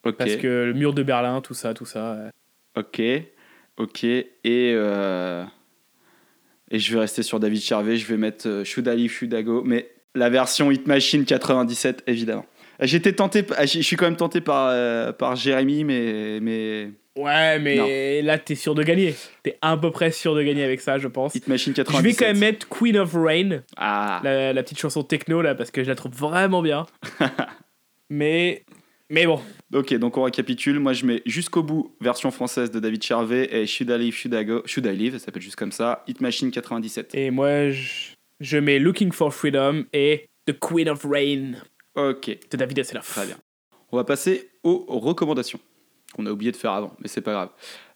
Ok. Parce que le mur de Berlin, tout ça, tout ça. Ok, ok. Et, euh, et je vais rester sur David Charvet, je vais mettre euh, Should I Live, Should I Go, mais la version Hit Machine 97, évidemment. J'étais tenté, ah, je suis quand même tenté par, euh, par Jérémy, mais, mais Ouais, mais là t'es sûr de gagner. T'es à peu près sûr de gagner avec ça, je pense. Hit Machine Je 97. vais quand même mettre Queen of Rain, Ah, la, la petite chanson techno là, parce que je la trouve vraiment bien. mais, mais bon. Ok, donc on récapitule. Moi, je mets jusqu'au bout version française de David Charvet et Should I Live, Should I Go, Should I Live, ça s'appelle juste comme ça. Hit Machine 97. Et moi je, je mets Looking for Freedom et The Queen of Rain Ok, de David Hasselhoff. très bien. On va passer aux recommandations qu'on a oublié de faire avant, mais c'est pas grave.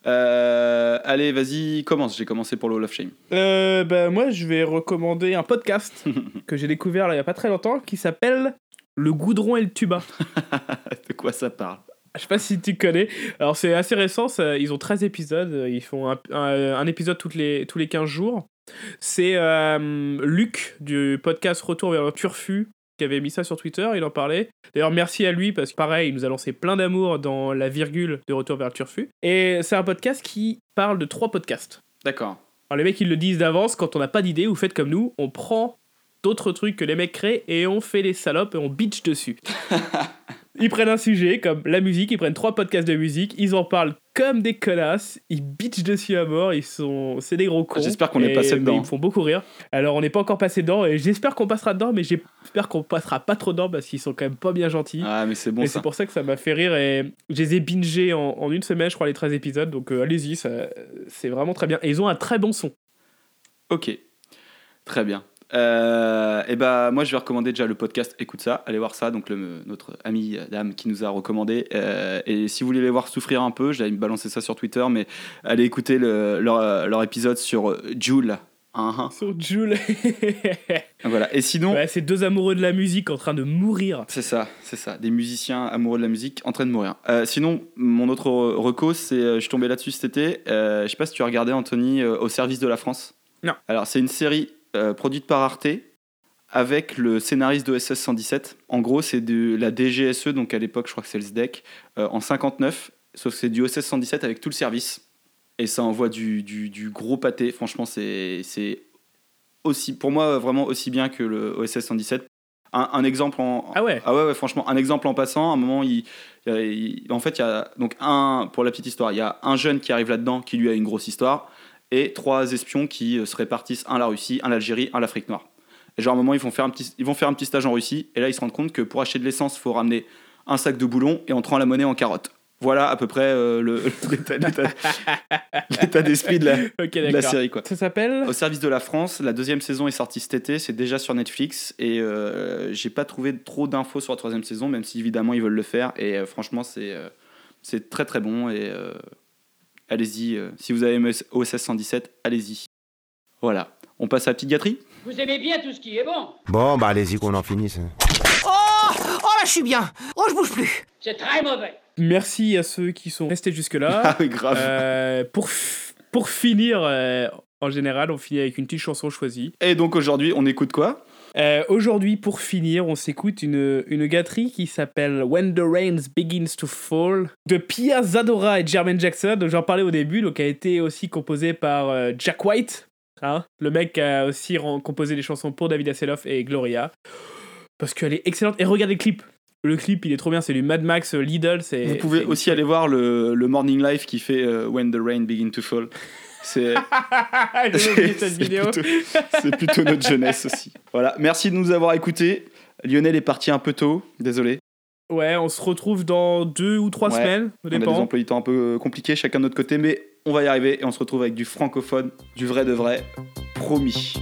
Euh, allez, vas-y, commence. J'ai commencé pour le Wall of Shame. Euh, bah, moi, je vais recommander un podcast que j'ai découvert là, il y a pas très longtemps qui s'appelle Le Goudron et le Tuba. de quoi ça parle? Je sais pas si tu connais. Alors, c'est assez récent, ça- ils ont 13 épisodes. Ils font un, un- un épisode toutes les, tous les 15 jours. C'est euh, Luc du podcast Retour vers le Turfu qui avait mis ça sur Twitter, il en parlait. D'ailleurs, merci à lui parce que pareil, il nous a lancé plein d'amour dans la virgule de Retour vers le Turfu. Et c'est un podcast qui parle de trois podcasts. D'accord. Alors les mecs ils le disent d'avance, quand on n'a pas d'idée, vous faites comme nous, on prend d'autres trucs que les mecs créent et on fait les salopes et on bitch dessus. Ils prennent un sujet comme la musique, ils prennent trois podcasts de musique, ils en parlent comme des connasses, ils bitchent dessus à mort, ils sont, c'est des gros cons. J'espère qu'on est passé dedans. Ils me font beaucoup rire. Alors on n'est pas encore passé dedans et j'espère qu'on passera dedans, mais j'espère qu'on passera pas trop dedans parce qu'ils sont quand même pas bien gentils. Ah, mais c'est bon et c'est pour ça que ça m'a fait rire et je les ai bingés en, en une semaine, je crois, les 13 épisodes. Donc euh, allez-y, ça- c'est vraiment très bien. Et ils ont un très bon son. Ok, très bien. Euh, et bah moi je vais recommander déjà le podcast Écoute ça, allez voir ça, donc le, notre ami Dame qui nous a recommandé. Euh, et si vous voulez les voir souffrir un peu, j'allais me balancer ça sur Twitter, mais allez écouter le- leur, leur épisode sur euh, Joule. Hein, hein. Sur Jules. Voilà. Et sinon, Ouais, c'est deux amoureux de la musique en train de mourir. c'est ça, c'est ça, des musiciens amoureux de la musique en train de mourir. Euh, sinon, mon autre re- reco, c'est, je suis tombé là-dessus cet été. Je sais pas si tu as regardé Anthony au service de la France. Non. Alors c'est une série euh, produite par Arte avec le scénariste d'OSS 117. En gros, c'est de la DGSE, donc à l'époque, je crois que c'est le SDEC, euh, en 59. Sauf que c'est du OSS 117 avec tout le service. Et ça envoie du, du- du gros pâté. Franchement, c'est aussi, pour moi, vraiment aussi bien que le OSS 117. Un, un exemple en. Ah ouais Ah ouais, ouais, franchement, un exemple en passant. À un moment, il, en fait, il y a donc un, pour la petite histoire, il y a un jeune qui arrive là-dedans qui lui a une grosse histoire et trois espions qui euh, se répartissent un la Russie, un l'Algérie, un l'Afrique noire. Et genre à un moment ils vont faire un petit, ils vont faire un petit stage en Russie et là ils se rendent compte que pour acheter de l'essence il faut ramener un sac de boulons et on te rend la monnaie en carottes. Voilà à peu près euh, le l'état- d'esprit de la, de la série quoi. Ça s'appelle Au service de la France, la deuxième saison est sortie cet été, c'est déjà sur Netflix et euh, j'ai pas trouvé trop d'infos sur la troisième saison, même si évidemment ils veulent le faire et euh, franchement c'est c'est très très bon et allez-y, euh, si vous avez aimé OSS 117, allez-y. Voilà, on passe à la petite gâterie Vous aimez bien tout ce qui est bon Bon, bah allez-y qu'on en finisse. Oh Oh là, je suis bien Oh, je bouge plus C'est très mauvais Merci à ceux qui sont restés jusque-là. Ah oui, grave. Euh, pour, pour finir, euh, en général, on finit avec une petite chanson choisie. Et donc aujourd'hui, on écoute quoi? Euh, Aujourd'hui, pour finir, on s'écoute une, une gâterie qui s'appelle When the Rains Begins to Fall de Pia Zadora et Jermaine Jackson, dont j'en parlais au début, donc a été aussi composée par euh, Jack White, hein, le mec qui a aussi composé des chansons pour David Hasselhoff et Gloria, parce qu'elle est excellente. Et regardez le clip. Le clip, il est trop bien, c'est du Mad Max euh, Lidl. Vous pouvez aussi aller voir le, le Morning Live qui fait euh, When the Rain Begin to Fall. C'est plutôt, plutôt notre jeunesse aussi. Voilà, merci de nous avoir écoutés. Lionel est parti un peu tôt, désolé. Ouais, on se retrouve dans deux ou trois Ouais, semaines, au On a des dépend. emplois du temps un peu euh, compliqués, chacun de notre côté, mais on va y arriver et on se retrouve avec du francophone, du vrai de vrai, promis.